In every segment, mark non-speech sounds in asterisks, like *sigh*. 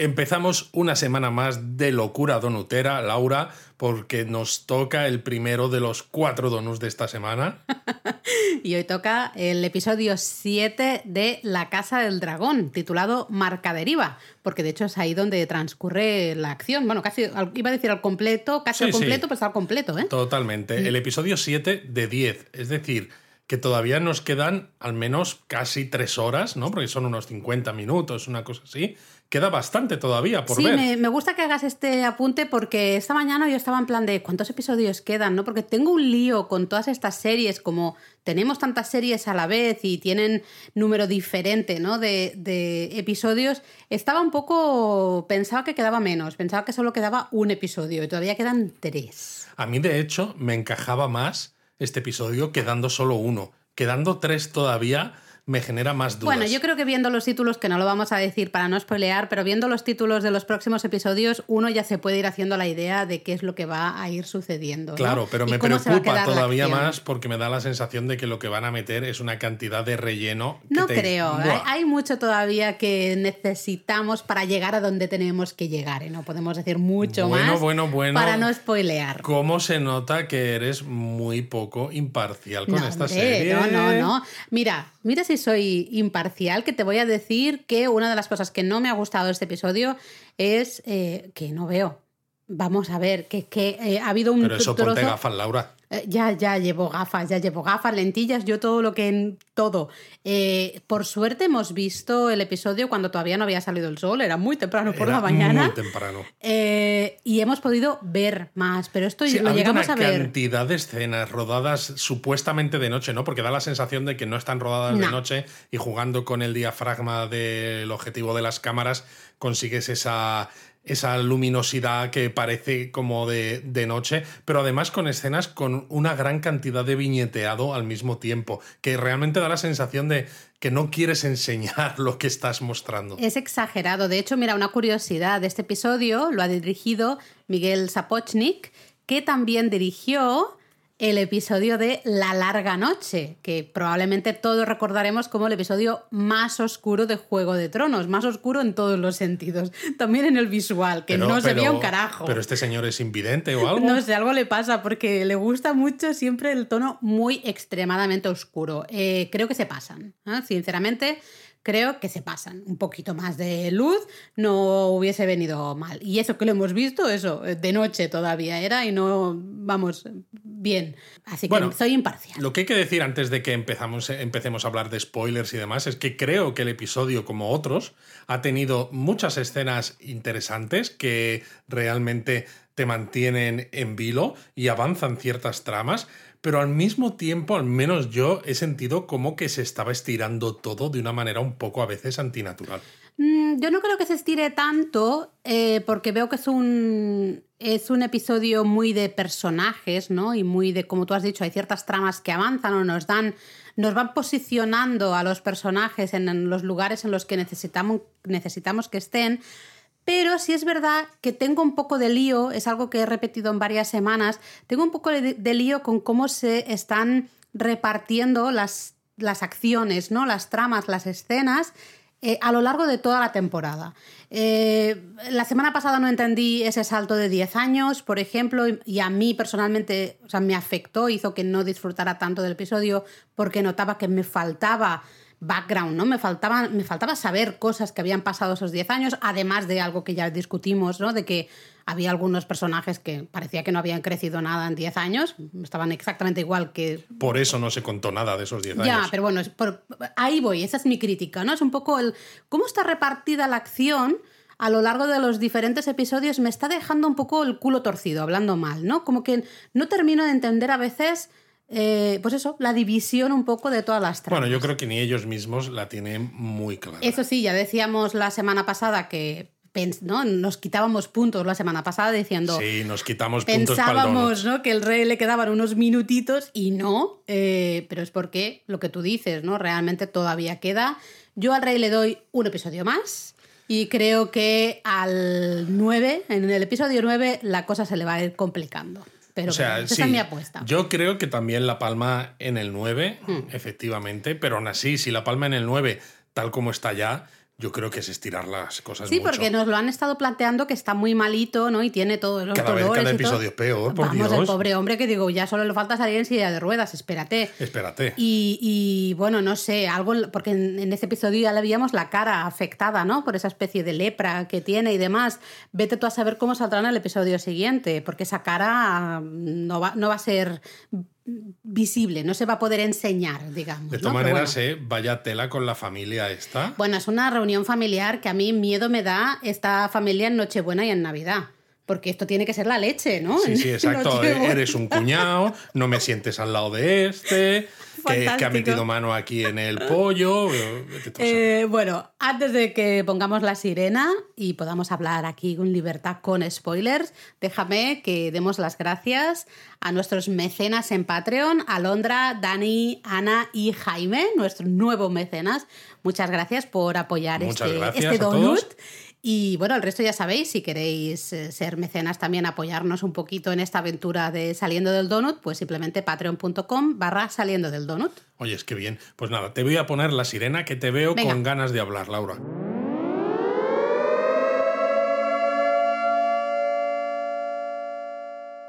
Empezamos una semana más de locura donutera, Laura, porque nos toca el primero de los cuatro donuts de esta semana. *laughs* y hoy toca el episodio 7 de La Casa del Dragón, titulado Marca Deriva, porque de hecho es ahí donde transcurre la acción. Bueno, casi iba a decir al completo, casi al completo, pero está al completo, ¿eh? Totalmente. El episodio 7 de 10, es decir, que todavía nos quedan al menos casi tres horas, ¿no? Porque son unos 50 minutos, una cosa así, queda bastante todavía por ver. Sí, me, gusta que hagas este apunte porque esta mañana yo estaba en plan de cuántos episodios quedan, ¿no? Porque tengo un lío con todas estas series, como tenemos tantas series a la vez y tienen número diferente, ¿no? De, de episodios. Estaba un poco. Pensaba que quedaba menos, pensaba que solo quedaba un episodio y todavía quedan tres. A mí, de hecho, me encajaba más este episodio quedando solo uno. Quedando tres todavía me genera más dudas. Bueno, yo creo que viendo los títulos, que no lo vamos a decir para no spoilear, pero viendo los títulos de los próximos episodios, uno ya se puede ir haciendo la idea de qué es lo que va a ir sucediendo. Claro, pero me preocupa todavía más porque me da la sensación de que lo que van a meter es una cantidad de relleno. no creo, hay, mucho todavía que necesitamos para llegar a donde tenemos que llegar, ¿eh? no podemos decir mucho más bueno, bueno, para no spoilear. ¿Cómo se nota que eres muy poco imparcial con esta serie? No, no, no. Mira, mira si soy imparcial, que te voy a decir que una de las cosas que no me ha gustado de este episodio es eh, que no veo. Vamos a ver, que, que eh, ha habido un. Pero eso ponte gafas, Laura. Eh, ya, ya llevo gafas, ya llevo gafas, lentillas, yo todo lo que en todo. Eh, por suerte hemos visto el episodio cuando todavía no había salido el sol, era muy temprano por la mañana. Muy temprano. Eh, y hemos podido ver más, pero esto lo llegamos a ver. cantidad de escenas rodadas supuestamente de noche, ¿no? Porque da la sensación de que no están rodadas de noche y jugando con el diafragma del objetivo de las cámaras consigues esa esa luminosidad que parece como de, de, noche, pero además con escenas con una gran cantidad de viñeteado al mismo tiempo, que realmente da la sensación de que no quieres enseñar lo que estás mostrando. Es exagerado. De hecho, mira, una curiosidad este episodio lo ha dirigido Miguel Sapochnik, que también dirigió el episodio de La larga noche, que probablemente todos recordaremos como el episodio más oscuro de Juego de Tronos, más oscuro en todos los sentidos, también en el visual, que no se veía un carajo. Pero este señor es invidente o algo. No sé, algo le pasa porque le gusta mucho siempre el tono muy extremadamente oscuro. Eh, creo que se pasan, ¿eh? sinceramente creo que se pasan. Un poquito más de luz no hubiese venido mal. Y eso que lo hemos visto, eso, de noche todavía era y no, vamos, bien. Así que soy imparcial. Lo que hay que decir antes de que empezamos, empecemos a hablar de spoilers y demás es que creo que el episodio, como otros, ha tenido muchas escenas interesantes que realmente te mantienen en vilo y avanzan ciertas tramas pero al mismo tiempo, al menos yo he sentido como que se estaba estirando todo de una manera un poco a veces antinatural. Mm, yo no creo que se estire tanto, eh, porque veo que es un, es un episodio muy de personajes, ¿no? Y muy de, como tú has dicho, hay ciertas tramas que avanzan o nos dan, nos van posicionando a los personajes en, los lugares en los que necesitamos, necesitamos que estén. Pero sí es verdad que tengo un poco de lío, es algo que he repetido en varias semanas, tengo un poco de, lío con cómo se están repartiendo las, las acciones, ¿no? las tramas, las escenas eh, a lo largo de toda la temporada. Eh, la semana pasada no entendí ese salto de 10 años, por ejemplo, y a mí personalmente o sea, me afectó, hizo que no disfrutara tanto del episodio porque notaba que me faltaba background, ¿no? Me faltaba, me faltaba saber cosas que habían pasado esos 10 años, además de algo que ya discutimos, ¿no? De que había algunos personajes que parecía que no habían crecido nada en 10 años, estaban exactamente igual que... Por eso no se contó nada de esos 10 años. Ya, pero bueno, ahí voy, esa es mi crítica, ¿no? Es un poco el... ¿Cómo está repartida la acción? a lo largo de los diferentes episodios me está dejando un poco el culo torcido, hablando mal, ¿no? Como que no termino de entender a veces eh, pues eso, la división un poco de todas las tramas. Bueno, yo creo que ni ellos mismos la tienen muy clara. Eso sí, ya decíamos la semana pasada que ¿no? nos quitábamos puntos la semana pasada diciendo. Sí, nos quitamos puntos. Pensábamos ¿no? que el rey le quedaban unos minutitos y no, eh, pero es porque lo que tú dices, ¿no? Realmente todavía queda. Yo al rey le doy un episodio más. Y creo que al 9, en el episodio 9, la cosa se le va a ir complicando. Pero o sea, esa sí, es mi apuesta. Yo creo que también La Palma en el 9, Hmm. efectivamente, pero aún así, si La Palma en el 9, tal como está ya, yo creo que es estirar las cosas Sí, mucho. porque nos lo han estado planteando que está muy malito, ¿no? Y tiene todos los Cada vez dolores cada y todo. episodio es peor, por Vamos, el pobre hombre que digo, ya solo le falta salir en silla de ruedas, espérate. Espérate. Y, y, bueno, no sé, algo, porque en, en ese episodio ya le veíamos la cara afectada, ¿no? Por esa especie de lepra que tiene y demás. Vete tú a saber cómo saldrá en el episodio siguiente, porque esa cara mm, no va, no va a ser visible, no se va a poder enseñar, digamos. De todas maneras, bueno. eh, vaya tela con la familia esta. Bueno, es una reunión familiar que a mí miedo me da esta familia en Nochebuena y en Navidad. Porque esto tiene que ser la leche, ¿no? Sí, sí, *laughs* exacto. Nochebuena. Eres un cuñado, no me sientes al lado de este, que, que ha metido mano aquí en el pollo. eh, bueno, antes de que pongamos la sirena y podamos hablar aquí con libertad con spoilers, déjame que demos las gracias a nuestros mecenas en Patreon, Alondra, Dani, Ana y Jaime, nuestros nuevos mecenas. Muchas gracias por apoyar Muchas este, gracias este a todos. Y bueno, el resto ya sabéis, si queréis eh, ser mecenas también, apoyarnos un poquito en esta aventura de Saliendo del Donut, pues simplemente patreon.com barra Saliendo del Donut. Oye, es que bien. Pues nada, te voy a poner la sirena que te veo Venga. con ganas de hablar, Laura.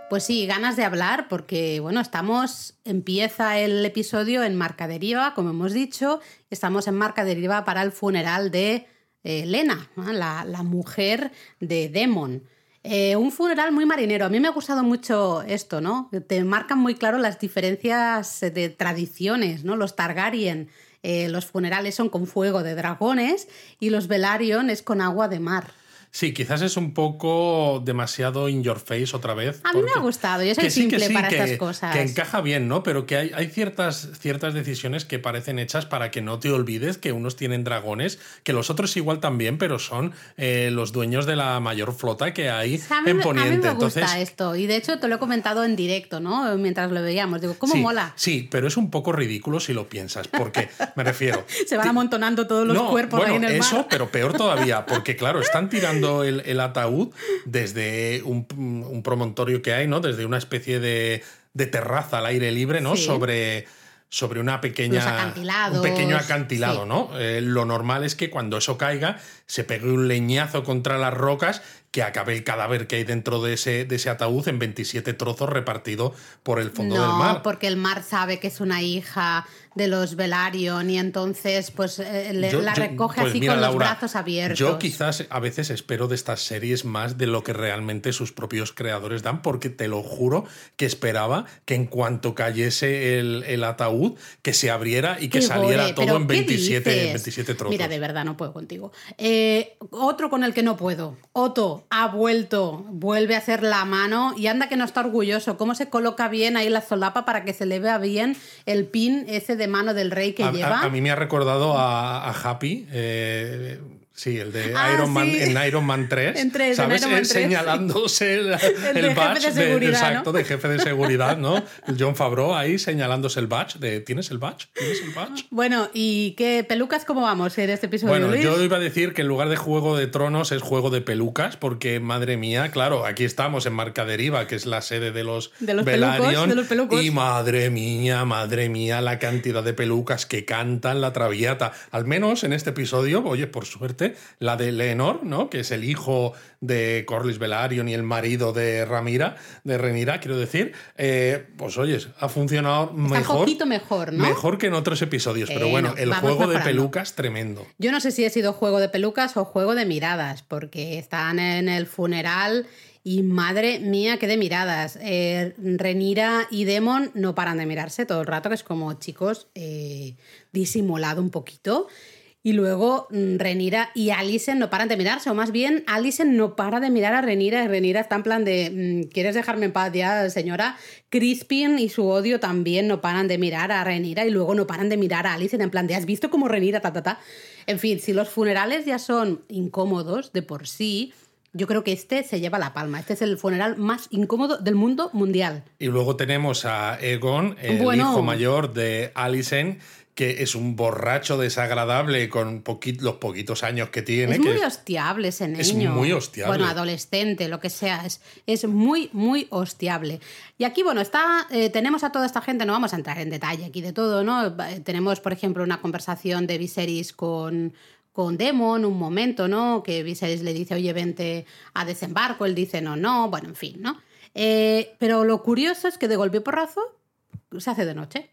Pues sí, ganas de hablar porque, bueno, estamos, empieza el episodio en Marca Deriva, como hemos dicho, estamos en Marca Deriva para el funeral de eh, Lena, la, la mujer de Demon. Eh, un funeral muy marinero. A mí me ha gustado mucho esto, ¿no? Te marcan muy claro las diferencias de tradiciones, ¿no? Los Targaryen, eh, los funerales son con fuego de dragones y los Velaryon es con agua de mar. Sí, quizás es un poco demasiado in your face otra vez. A mí me ha gustado, yo soy sí, simple sí, para que- estas cosas. Que encaja bien, ¿no? Pero que hay, hay ciertas, ciertas decisiones que parecen hechas para que no te olvides que unos tienen dragones, que los otros igual también, pero son eh, los dueños de la mayor flota que hay A mí, en me- a mí Poniente. me gusta Entonces, esto y de hecho te lo he comentado en directo, ¿no? Mientras lo veíamos. Digo, ¿cómo sí, mola? Sí, pero es un poco ridículo si lo piensas, porque me refiero. *laughs* Se van amontonando todos los no, cuerpos bueno, ahí en el eso, mar. pero peor todavía, porque claro, están tirando el, el ataúd desde un, un promontorio que hay, ¿no? Desde una especie de, de terraza al aire libre, ¿no? Sí. Sobre, sobre una pequeña. Un pequeño acantilado, sí. ¿no? Eh, lo normal es que cuando eso caiga, se pegue un leñazo contra las rocas que acabe el cadáver que hay dentro de ese, de ese ataúd en 27 trozos repartido por el fondo no, del mar. porque el mar sabe que es una hija de los Velaryon y entonces pues eh, le- Yo- la yo- recoge pues así mira, con Laura, los brazos abiertos. Yo quizás a veces espero de estas series más de lo que realmente sus propios creadores dan, porque te lo juro que esperaba que en cuanto cayese el, el ataúd, que se abriera y que Qué saliera gore, todo ¿pero en qué 27, dices? 27 trozos. Mira, de verdad, no puedo contigo. Eh, otro con el que no puedo. Otto ha vuelto, vuelve a hacer la mano y anda que no está orgulloso. ¿Cómo se coloca bien ahí la solapa para que se le vea bien el pin ese de mano del rey que a, lleva? a- a mí me ha recordado a, a Happy. eh, Sí, el de Ah, Iron Man sí. en Iron Man 3. *laughs* En ¿Sabes? Iron Man Eh, 3, señalándose el, *laughs* El de el jefe badge de seguridad, exacto, ¿no? de jefe de seguridad, ¿no? El John Favreau ahí señalándose el badge de ¿tienes el badge? ¿Tienes el badge? Bueno, ¿y qué pelucas cómo vamos en este episodio, Bueno, Luis? yo iba a decir que en lugar de Juego de Tronos es Juego de Pelucas, porque madre mía, claro, aquí estamos en Marca Deriva, que es la sede de los, De los Velaryon, pelucos, de los pelucos. y madre mía, madre mía, la cantidad de pelucas que cantan la Traviata. Al menos en este episodio, oye, por suerte, la de Leonor, ¿no? Que es el hijo de Corlys Velaryon y el marido de Ramira, de Renira, quiero decir, eh, pues oyes, ha funcionado Está un mejor. poquito mejor, ¿no? Mejor que en otros episodios, pero Eh, bueno, no, el juego de pelucas tremendo. Yo no sé si ha sido juego de pelucas o juego de miradas, porque están en el funeral y madre mía, qué de miradas. Eh, Renira y Demon no paran de mirarse todo el rato, que es como, chicos, eh, disimulado un poquito. Y luego mm, Renira y Alison no paran de mirarse, o más bien Alison no para de mirar a Renira y Renira está en plan de, mm, ¿quieres dejarme en paz ya, señora? Crispin y su odio también no paran de mirar a Renira y luego no paran de mirar a Alison en plan de, ¿has visto cómo Renira, ta, ta, ta? En fin, si los funerales ya son incómodos de por sí, yo creo que este se lleva la palma. Este es el funeral más incómodo del mundo mundial. Y luego tenemos a Egon, el Bueno. hijo mayor de Alicent, que es un borracho desagradable con los poquitos años que tiene. Es muy hostiable ese niño. Es muy hostiable. Bueno, adolescente, lo que sea. Es, es muy, muy hostiable. Y aquí, bueno, está, eh, tenemos a toda esta gente, no vamos a entrar en detalle aquí de todo, ¿no? Eh, tenemos, por ejemplo, una conversación de Viserys con, con Demon, un momento, ¿no? Que Viserys le dice, oye, vente a desembarco, él dice, no, no, bueno, en fin, ¿no? Eh, pero lo curioso es que de golpe y porrazo se hace de noche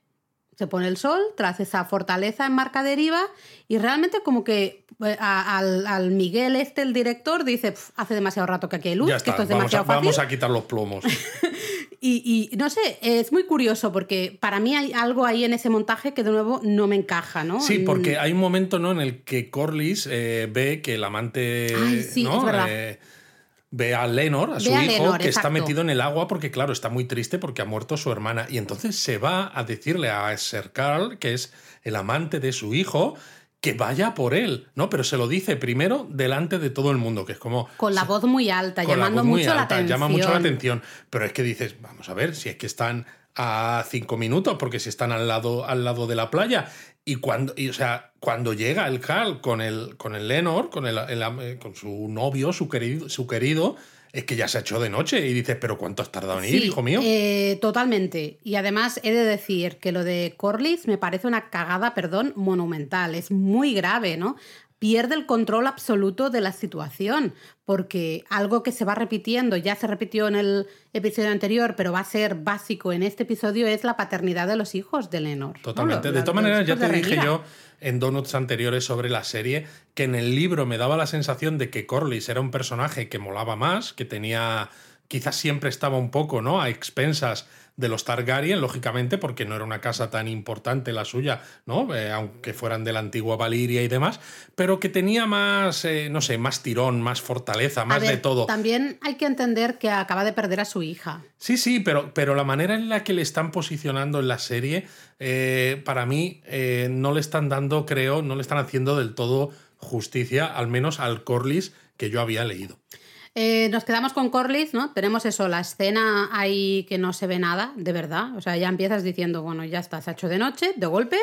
se pone el sol tras esa fortaleza en marca deriva y realmente como que eh, al, Miguel este, el director, dice, hace demasiado rato que aquí hay luz, que esto es demasiado vamos a, Vamos a quitar los plomos. *laughs* y, no sé, es muy curioso porque para mí hay algo ahí en ese montaje que de nuevo no me encaja, ¿no? Sí, porque hay un momento ¿no? en el que Corlys eh, ve que el amante... sí, es verdad. Eh, ve a Lenor, a su hijo, que está metido en el agua porque, claro, está muy triste porque ha muerto su hermana. Y entonces se va a decirle a Ser Carl, que es el amante de su hijo, que vaya por él, ¿no? Pero se lo dice primero delante de todo el mundo, que es como... Con la voz muy alta, llamando mucho la atención. Llama mucho la atención. Pero es que dices, vamos a ver, si es que están a cinco minutos, porque si están al lado, al lado de la playa. Y cuando, y, o sea, cuando llega el Cal con el, con el Lenor, con, el, eh, con su novio, su querido, su querido, es que ya se ha hecho de noche y dices, pero ¿cuánto has tardado en ir, hijo mío? Eh, totalmente. Y además he de decir que lo de Corlys me parece una cagada, perdón, monumental. Es muy grave, ¿no? Pierde el control absoluto de la situación, porque algo que se va repitiendo, ya se repitió en el episodio anterior, pero va a ser básico en este episodio, es la paternidad de los hijos de Lenor. Totalmente. de todas maneras, ya te dije yo en donuts anteriores sobre la serie que en el libro me daba la sensación de que Corlys era un personaje que molaba más, que tenía quizás siempre estaba un poco, ¿no? A expensas de los Targaryen, lógicamente, porque no era una casa tan importante la suya, ¿no? Eh, aunque fueran de la antigua Valiria y demás, pero que tenía más, eh, no sé, más tirón, más fortaleza, más de todo. También hay que entender que acaba de perder a su hija. Sí, sí, pero, pero la manera en la que le están posicionando en la serie, eh, para mí, no le están dando, creo, no le están haciendo del todo justicia, al menos al Corlys que yo había leído. Eh, nos quedamos con Corlys, ¿no? Tenemos eso, la escena ahí que no se ve nada, de verdad. O sea, ya empiezas diciendo, bueno, ya está, se ha hecho de noche, de golpe,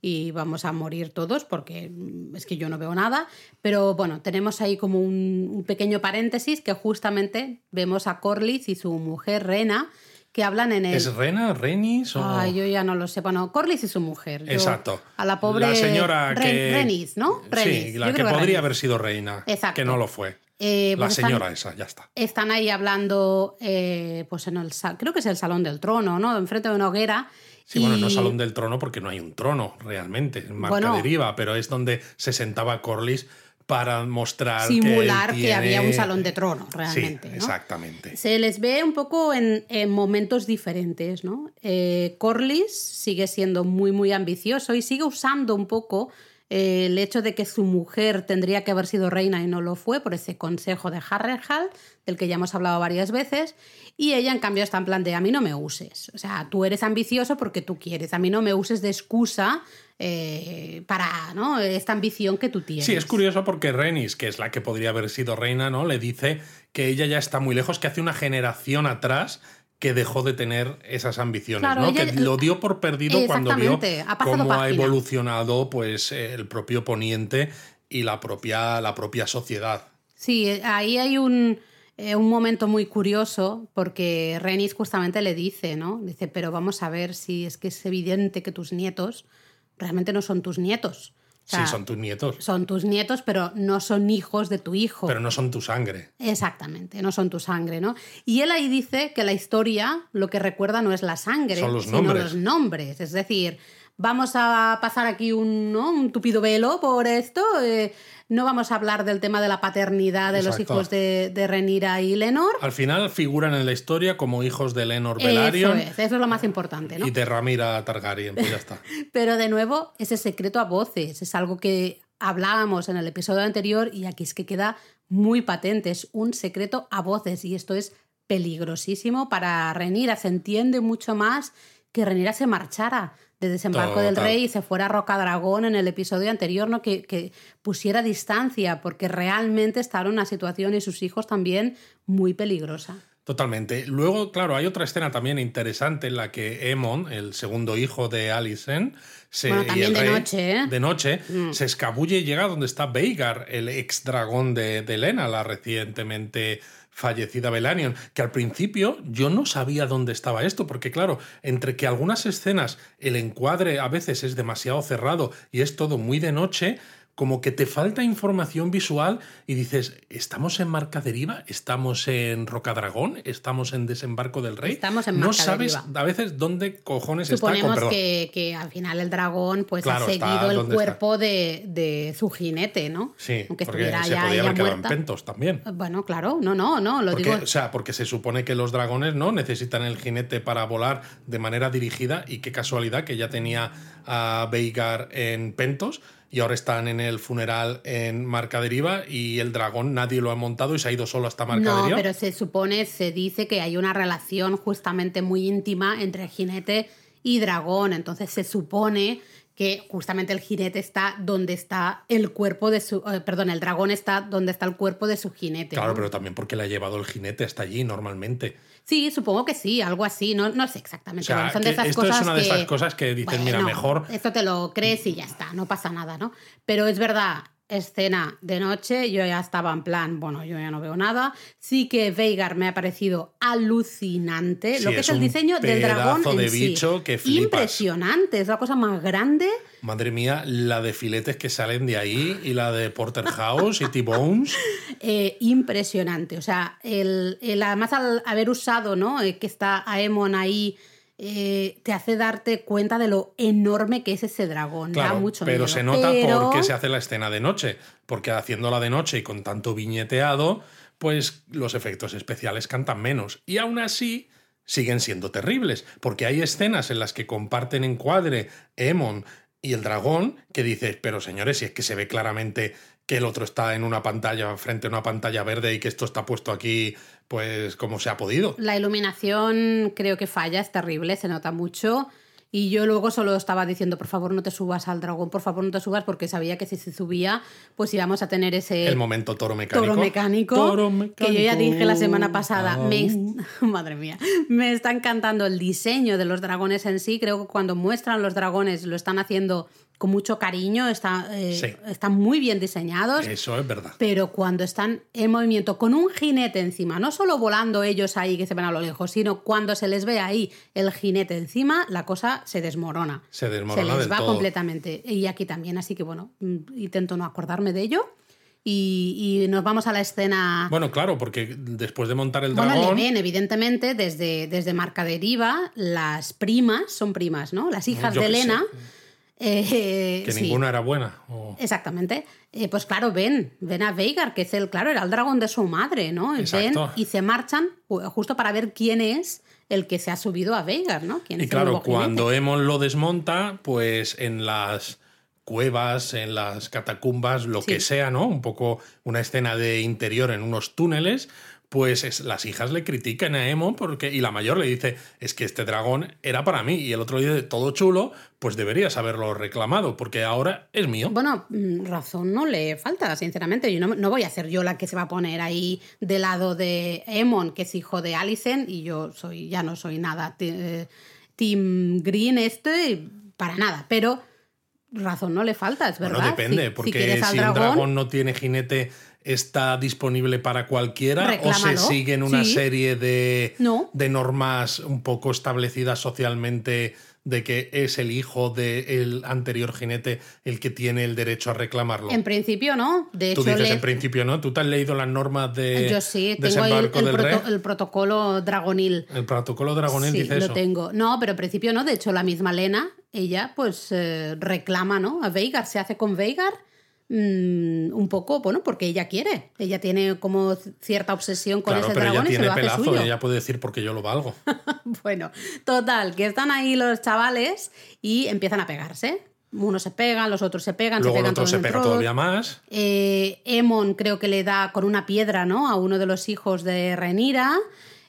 y vamos a morir todos porque es que yo no veo nada. Pero bueno, tenemos ahí como un, pequeño paréntesis que justamente vemos a Corlys y su mujer Rena que hablan en el... ¿Es Rena? ¿Renis? O... Ay, yo ya no lo sé. Bueno, Corlys y su mujer. Exacto. A la pobre... La señora que... Renis, ¿no? Renis. Sí, la que podría haber sido reina. Exacto. Que no lo fue. Eh, la pues señora esa, ya está. Están ahí hablando, eh, pues en el creo que es el Salón del Trono, ¿no? Enfrente de una hoguera. Sí, bueno, no es Salón del Trono porque no hay un trono realmente, en marca deriva, pero es donde se sentaba Corlys para mostrar simular que, había un salón de trono realmente sí, exactamente se les ve un poco en, momentos diferentes no eh, Corlys sigue siendo muy muy ambicioso y sigue usando un poco el hecho de que su mujer tendría que haber sido reina y no lo fue por ese consejo de Harrenhal, del que ya hemos hablado varias veces, y ella en cambio está en plan de a mí no me uses, o sea, tú eres ambicioso porque tú quieres, a mí no me uses de excusa eh, para ¿no? esta ambición que tú tienes. Sí, es curioso porque Renis, que es la que podría haber sido reina, ¿no? Le dice que ella ya está muy lejos, que hace una generación atrás que dejó de tener esas ambiciones, ¿no? que lo dio por perdido cuando vio cómo ha evolucionado pues, el propio Poniente y la propia, la propia sociedad. Sí, ahí hay un, eh, un momento muy curioso porque Renis justamente le dice, ¿no? Dice, pero vamos a ver si es que es evidente que tus nietos realmente no son tus nietos sí, son tus nietos. Son tus nietos, pero no son hijos de tu hijo. Pero no son tu sangre. Exactamente, no son tu sangre, ¿no? Y él ahí dice que la historia lo que recuerda no es la sangre, sino los nombres. Es decir, vamos a pasar aquí un, un tupido velo por esto. Eh, no vamos a hablar del tema de la paternidad de los hijos de, de, Renira y Lenor. Al final figuran en la historia como hijos de Lenor Velaryon. Eso es, eso es lo más importante, ¿no? Y de Ramira Targaryen, pues ya está. *laughs* Pero de nuevo, ese secreto a voces es algo que hablábamos en el episodio anterior y aquí es que queda muy patente. Es un secreto a voces y esto es peligrosísimo para Renira. Se entiende mucho más que Renira se marchara de Desembarco del Rey y se fuera a Roca Dragón en el episodio anterior, ¿no? Que, que, pusiera distancia, porque realmente está en una situación y sus hijos también muy peligrosa. Totalmente. Luego, claro, hay otra escena también interesante en la que Emon, el segundo hijo de Alicent, se, bueno, también de noche, ¿eh? de noche mm. se escabulle y llega donde está Veigar, el ex dragón de, de Lena, la recientemente fallecida Belanion, que al principio yo no sabía dónde estaba esto, porque claro, entre que algunas escenas el encuadre a veces es demasiado cerrado y es todo muy de noche, como que te falta información visual y dices, ¿estamos en Marca Deriva? ¿Estamos en Rocadragón? ¿Estamos en Desembarco del Rey? Estamos en No sabes a veces dónde cojones está. Suponemos que, que, al final el dragón pues ha seguido el cuerpo de, de, su jinete, ¿no? Sí, Aunque porque estuviera se ya podía haber quedado en pentos también. Bueno, claro, no, no, no, lo digo... O sea, porque se supone que los dragones no necesitan el jinete para volar de manera dirigida y qué casualidad que ya tenía a Veigar en pentos y ahora están en el funeral en Marca Deriva y el dragón nadie lo ha montado y se ha ido solo hasta Marca no, Deriva. pero se supone, se dice que hay una relación justamente muy íntima entre jinete y dragón, entonces se supone que justamente el jinete está donde está el cuerpo de su. Eh, perdón, el dragón está donde está el cuerpo de su jinete. Claro, pero también porque le ha llevado el jinete hasta allí normalmente. Sí, supongo que sí, algo así, no, no sé exactamente. son de esas esto es una de esas cosas que dicen, mira, mejor. Esto te lo crees y ya está, no pasa nada, ¿no? Pero es verdad, escena de noche, yo ya estaba en plan, bueno, yo ya no veo nada. Sí que Veigar me ha parecido alucinante. lo que es, el diseño del dragón. En de bicho que Impresionante, es la cosa más grande. Madre mía, la de filetes que salen de ahí y la de Porterhouse y T-Bones. *laughs* Eh, impresionante. O sea, el, además al haber usado, ¿no? Eh, que está Aemon ahí eh, te hace darte cuenta de lo enorme que es ese dragón. Claro, mucho pero se nota porque se hace la escena de noche, porque haciéndola de noche y con tanto viñeteado, pues los efectos especiales cantan menos. Y aún así siguen siendo terribles, porque hay escenas en las que comparten encuadre Emon y el dragón que dices, pero señores, si es que se ve claramente que el otro está en una pantalla, frente a una pantalla verde y que esto está puesto aquí, pues como se ha podido. La iluminación creo que falla, es terrible, se nota mucho. Y yo luego solo estaba diciendo, por favor, no te subas al dragón, por favor, no te subas, porque sabía que si se subía, pues íbamos a tener ese... El momento toro mecánico. Toro mecánico. Que yo ya dije la semana pasada, *laughs* madre mía, me está encantando el diseño de los dragones en sí. Creo que cuando muestran los dragones lo están haciendo con mucho cariño, está, eh, están muy bien diseñados. Eso es verdad. Pero cuando están en movimiento con un jinete encima, no solo volando ellos ahí que se ven a lo lejos, sino cuando se les ve ahí el jinete encima, la cosa se desmorona. Se desmorona. Se les va completamente. Y aquí también, así que bueno, mm, intento no acordarme de ello. Y, nos vamos a la escena. Bueno, claro, porque después de montar el dragón. Bueno, le ven, evidentemente, desde, desde Marca Deriva, las primas, son primas, ¿no? Las hijas de Elena. Eh, que ninguna era buena. Exactamente. Eh, pues claro, ven, ven a Veigar, que es el, claro, era el dragón de su madre, ¿no? Ven y se marchan justo para ver quién es el que se ha subido a Veigar, ¿no? y claro, cuando Emon lo desmonta, pues en las cuevas, en las catacumbas, lo que sea, ¿no? Un poco una escena de interior en unos túneles, pues es, las hijas le critican a Emo porque, y la mayor le dice, es que este dragón era para mí, y el otro dice, todo chulo, pues deberías haberlo reclamado, porque ahora es mío. Bueno, mm, razón no le falta, sinceramente. Yo no, voy a ser yo la que se va a poner ahí del lado de Emon, que es hijo de Alicent, y yo soy, ya no soy nada eh, Team Green este, para nada, pero razón no le falta, es verdad. Bueno, depende, porque si, un dragón no tiene jinete está disponible para cualquiera o se siguen una serie de, de normas un poco establecidas socialmente de que es el hijo del anterior jinete el que tiene el derecho a reclamarlo. En principio no. De Tú dices en principio no. ¿Tú te has leído las normas de Yo sí, tengo el, el, protocolo Dragonil. El protocolo Dragonil sí, dice lo tengo. No, pero en principio no. De hecho, la misma Lena, ella pues eh, reclama, ¿no? A Veigar, se hace con Veigar Mm, un poco, bueno, porque ella quiere. Ella tiene como cierta obsesión con ese dragón ella tiene pelazo y ella puede decir porque yo lo valgo. *laughs* bueno, total, que están ahí los chavales y empiezan a pegarse. Unos se pegan, los otros se pegan, Luego se pegan el otro se pega todavía más. Eh, Emon creo que le da con una piedra, ¿no? A uno de los hijos de Renira.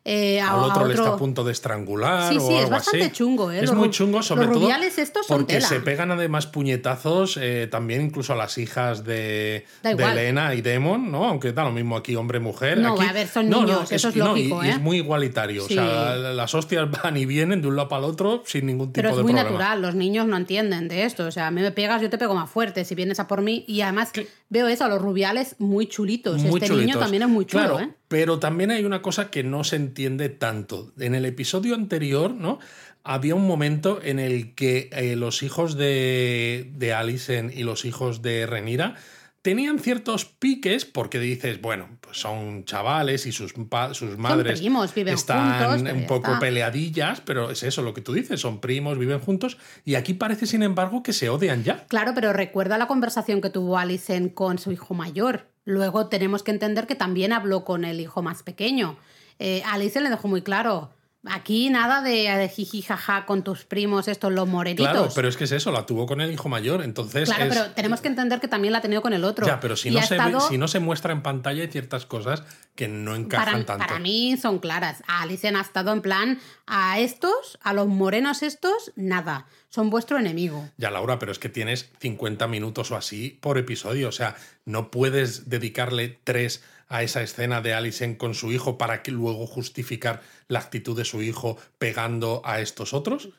Eh, al otro, le está a punto de estrangular. Sí, sí, o es bastante chungo. ¿eh? Es muy chungo, sobre los todo. rubiales estos son porque tela. se pegan además puñetazos eh, también incluso a las hijas de, de. Elena y Demon, ¿no? Aunque da lo mismo aquí hombre-mujer. No, aquí, a ver, son niños, eso es y no, y- lógico, y, ¿eh? es muy igualitario. Sí. O sea, las hostias *laughs* van y vienen de un lado para el otro sin ningún tipo Pero es de muy problema. natural, los niños no entienden de esto. O sea, a mí me pegas, yo te pego más fuerte si vienes a por mí. Y además veo eso, a los rubiales muy chulitos. Muy este niño también es muy chulo, Claro, ¿eh? Pero también hay una cosa que no se entiende tanto. En el episodio anterior, ¿no? Había un momento en el que eh, los hijos de, de y los hijos de Renira tenían ciertos piques porque dices, bueno, pues son chavales y sus, sus madres primos, viven están juntos, un poco está. peleadillas, pero es eso lo que tú dices, son primos, viven juntos y aquí parece, sin embargo, que se odian ya. Claro, pero recuerda la conversación que tuvo Alison con su hijo mayor. Luego tenemos que entender que también habló con el hijo más pequeño. Eh, Alison le dejó muy claro. Aquí nada de, de jiji jaja con tus primos, estos los morenitos. Claro, pero es que es eso, la tuvo con el hijo mayor, entonces Claro, es- pero tenemos que entender que también la ha tenido con el otro. Ya, pero si Y no, se estado- si no se muestra en pantalla hay ciertas cosas que no encajan para, tanto. para mí son claras. Alison ha estado en plan a estos, a los morenos estos, nada. Son vuestro enemigo. Ya, Laura, pero es que tienes 50 minutos o así por episodio. O sea, no puedes dedicarle tres a esa escena de Alison con su hijo para que luego justificar la actitud de su hijo pegando a estos otros.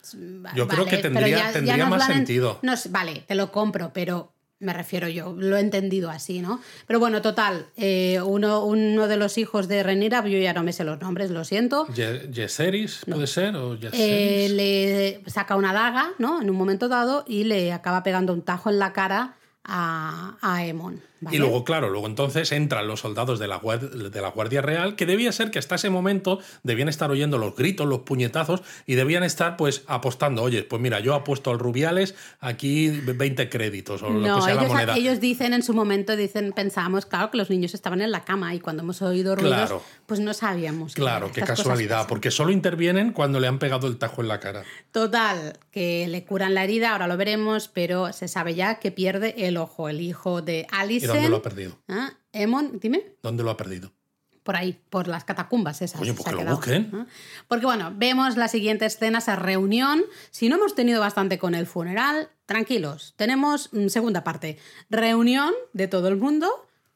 Yo creo que tendría- ya- ya tendría nos más en- sentido. nos- vale, te lo compro, pero me refiero yo, lo he entendido así, ¿no? Pero bueno, total, eh, uno, uno de los hijos de Renira, yo ya no me sé los nombres, lo siento, Ye- Yeseris, puede ser, o eh, Yeseris. le saca una daga, ¿no? En un momento dado y le acaba pegando un tajo en la cara a, a Emon. ¿Vale? Y luego, claro, luego entonces entran los soldados de la, de la Guardia Real, que debía ser que hasta ese momento debían estar oyendo los gritos, los puñetazos, y debían estar pues apostando. Oye, pues mira, yo apuesto al Rubiales aquí 20 créditos o lo que sea la ellos, moneda. ellos dicen en su momento, dicen, pensábamos, claro, que los niños estaban en la cama y cuando hemos oído ruidos, Claro. pues no sabíamos. Claro, qué casualidad, porque solo intervienen cuando le han pegado el tajo en la cara. Total, que le curan la herida, ahora lo veremos, pero se sabe ya que pierde el ojo, el hijo de ¿Y Alison. dónde lo ha perdido? ¿Ah? Emon, dime. ¿Dónde lo ha perdido? Por ahí, por las catacumbas esas. Coño, pues que lo quedado, busquen. ¿no? Porque bueno, vemos la siguiente escena, esa reunión. Si no hemos tenido bastante con el funeral, tranquilos. Tenemos mm, segunda parte. Reunión de todo el mundo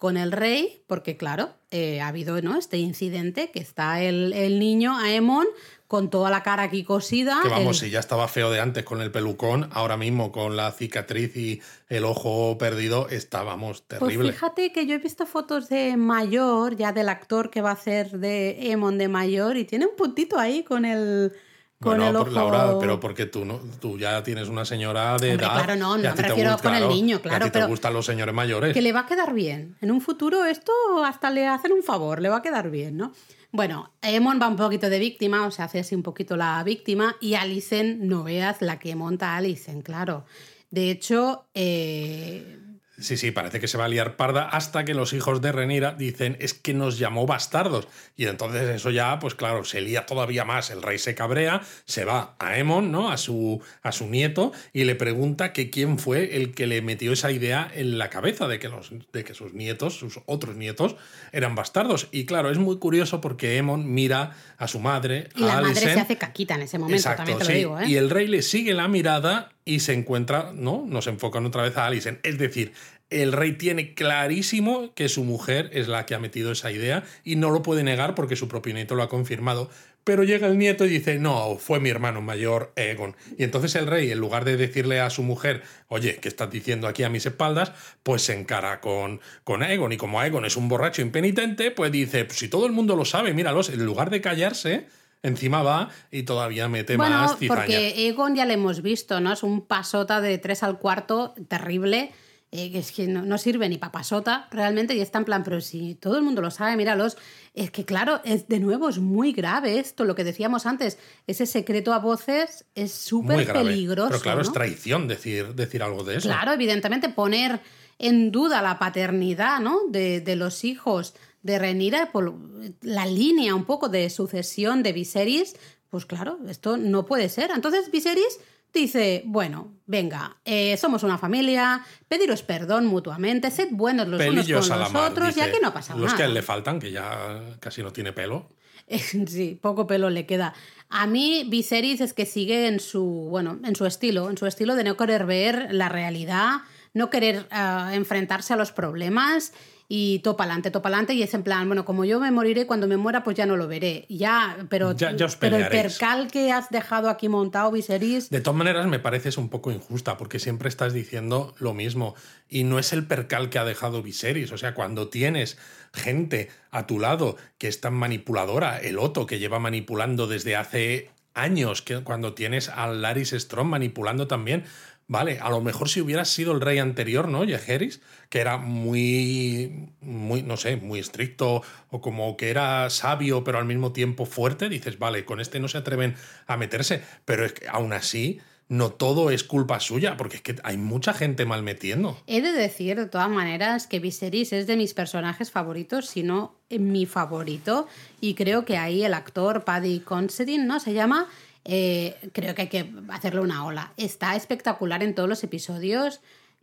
con el rey, porque claro, eh, ha habido ¿no? este incidente que está el, el niño Aemon con toda la cara aquí cosida. Que vamos, el- si ya estaba feo de antes con el pelucón, ahora mismo con la cicatriz y el ojo perdido, estábamos Pues terrible. fíjate que yo he visto fotos de mayor, ya del actor que va a hacer de Emon de mayor, y tiene un puntito ahí con el, con Bueno, el ojo. Laura, pero porque tú no, tú ya tienes una señora de Hombre, edad. claro, no, no me te refiero gusta, con el niño, claro, a ti te gustan los señores mayores. Que le va a quedar bien. En un futuro esto hasta le hacen un favor, le va a quedar bien, ¿no? Bueno, Emon va un poquito de víctima, o sea, hace así un poquito la víctima, y Alicent, no veas la que monta Alicent, claro. De hecho, eh, Sí, sí, parece que se va a liar parda hasta que los hijos de Renira dicen es que nos llamó bastardos. Y entonces eso ya, pues claro, se lía todavía más. El rey se cabrea, se va a Emon, ¿no? A su, a su nieto, y le pregunta que quién fue el que le metió esa idea en la cabeza de que, los, de que sus nietos, sus otros nietos, eran bastardos. Y claro, es muy curioso porque Emon mira a su madre, y a la madre se hace caquita en ese momento, Exacto, también te sí. lo digo, ¿eh? Y el rey le sigue la mirada y se encuentra, ¿no? Nos enfocan otra vez a Alicent. Es decir, el rey tiene clarísimo que su mujer es la que ha metido esa idea y no lo puede negar porque su propio nieto lo ha confirmado. Pero llega el nieto y dice, no, fue mi hermano mayor, Egon. Y entonces el rey, en lugar de decirle a su mujer, oye, ¿qué estás diciendo aquí a mis espaldas? Pues se encara con, con Aegon. Y como Aegon es un borracho impenitente, pues dice, pues si todo el mundo lo sabe, míralos, en lugar de callarse, encima va y todavía mete Bueno, más cizaña. porque Egon ya lo hemos visto, ¿no? Es un pasota de 3 al cuarto terrible. eh, que es que no, no sirve ni para pasota realmente y está en plan, pero si todo el mundo lo sabe, míralos, es que claro, es de nuevo es muy grave esto, lo que decíamos antes, ese secreto a voces es súper peligroso. Pero claro, ¿no? es traición decir, decir algo de eso. Claro, evidentemente poner en duda la paternidad ¿no? de, de los hijos de Renira, por la línea un poco de sucesión de Viserys, pues claro, esto no puede ser. Entonces Viserys dice, bueno, venga, eh, somos una familia, pediros perdón mutuamente, sed buenos los Pelillos unos con los mar, otros, ya dice. que no pasa Los nada. que a él le faltan, que ya casi no tiene pelo. *laughs* sí, poco pelo le queda. A mí Viserys es que sigue en su, bueno, en su estilo, en su estilo de no querer ver la realidad, no querer uh, enfrentarse a los problemas y topa adelante, topa adelante y es en plan, bueno, como yo me moriré, cuando me muera pues ya no lo veré. Ya, pero, Ya- ya os pero el percal que has dejado aquí montado, Viserys, De todas maneras, me pareces un poco injusta porque siempre estás diciendo lo mismo. Y no es el percal que ha dejado Viserys. O sea, cuando tienes gente a tu lado que es tan manipuladora, el Otto que lleva manipulando desde hace años, que cuando tienes a Laris Strong manipulando también. Vale, a lo mejor si hubieras sido el rey anterior, ¿no? Yeheris, que era muy, muy, no sé, muy estricto o como que era sabio pero al mismo tiempo fuerte, dices, vale, con este no se atreven a meterse, pero es que aún así no todo es culpa suya, porque es que hay mucha gente mal metiendo. He de decir, de todas maneras, que Viserys es de mis personajes favoritos, si no eh, mi favorito. Y creo que ahí el actor Paddy Considine, ¿no? Se llama. Eh, creo que hay que hacerle una ola. Está espectacular en todos los episodios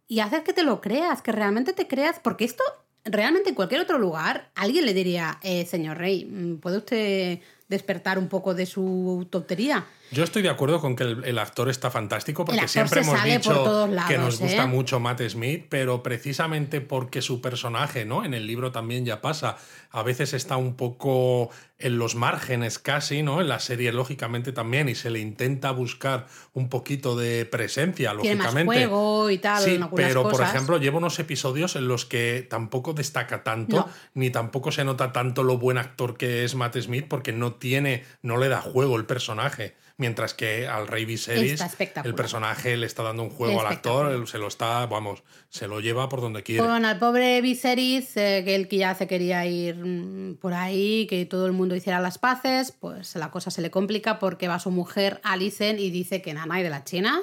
y hacer que te lo creas, que realmente te creas, porque esto realmente en cualquier otro lugar alguien le diría, eh, señor Rey, mm, ¿puede usted despertar un poco de su tontería? Yo estoy de acuerdo con que el, el actor está fantástico porque siempre hemos dicho que nos gusta ¿eh? mucho Matt Smith, pero precisamente porque su personaje, ¿no? En el libro también ya pasa, a veces está un poco en los márgenes casi, ¿no? En la serie lógicamente también y se le intenta buscar un poquito de presencia, Tiene más lógicamente. juego y tal, Sí, pero por ejemplo, lleva unos episodios en los que tampoco destaca tanto, No. ni tampoco se nota tanto lo buen actor que es Matt Smith, porque no tiene, no le da juego el personaje. Mientras que al Rey Viserys, el personaje le está dando un juego al actor, se lo está, vamos, se lo lleva por donde quiere. Bueno, al pobre Viserys, eh, que él que ya se quería ir mm, por ahí, que todo el mundo hiciera las paces, pues la cosa se le complica porque va su mujer Alicent y dice que Nanay de la China,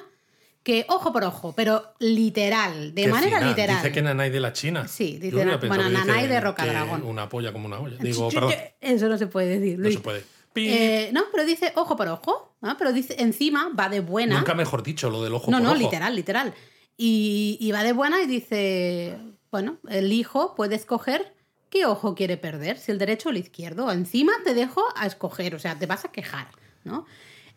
que ojo por ojo, pero literal, de manera fina. literal. Dice que Nanay de la China. Sí, dice na- bueno, Nanay de Rocadragón. Una polla como una olla. Digo, perdón, Eso no se puede decir. no Luis. se puede. Eh, no, pero dice ojo por ojo, ¿no? pero dice encima va de buena. Nunca mejor dicho lo del ojo No, por no, ojo. literal, literal. Y, y va de buena y dice, bueno, el hijo puede escoger qué ojo quiere perder, si el derecho o el izquierdo. Encima te dejo a escoger, o sea, te vas a quejar, ¿no?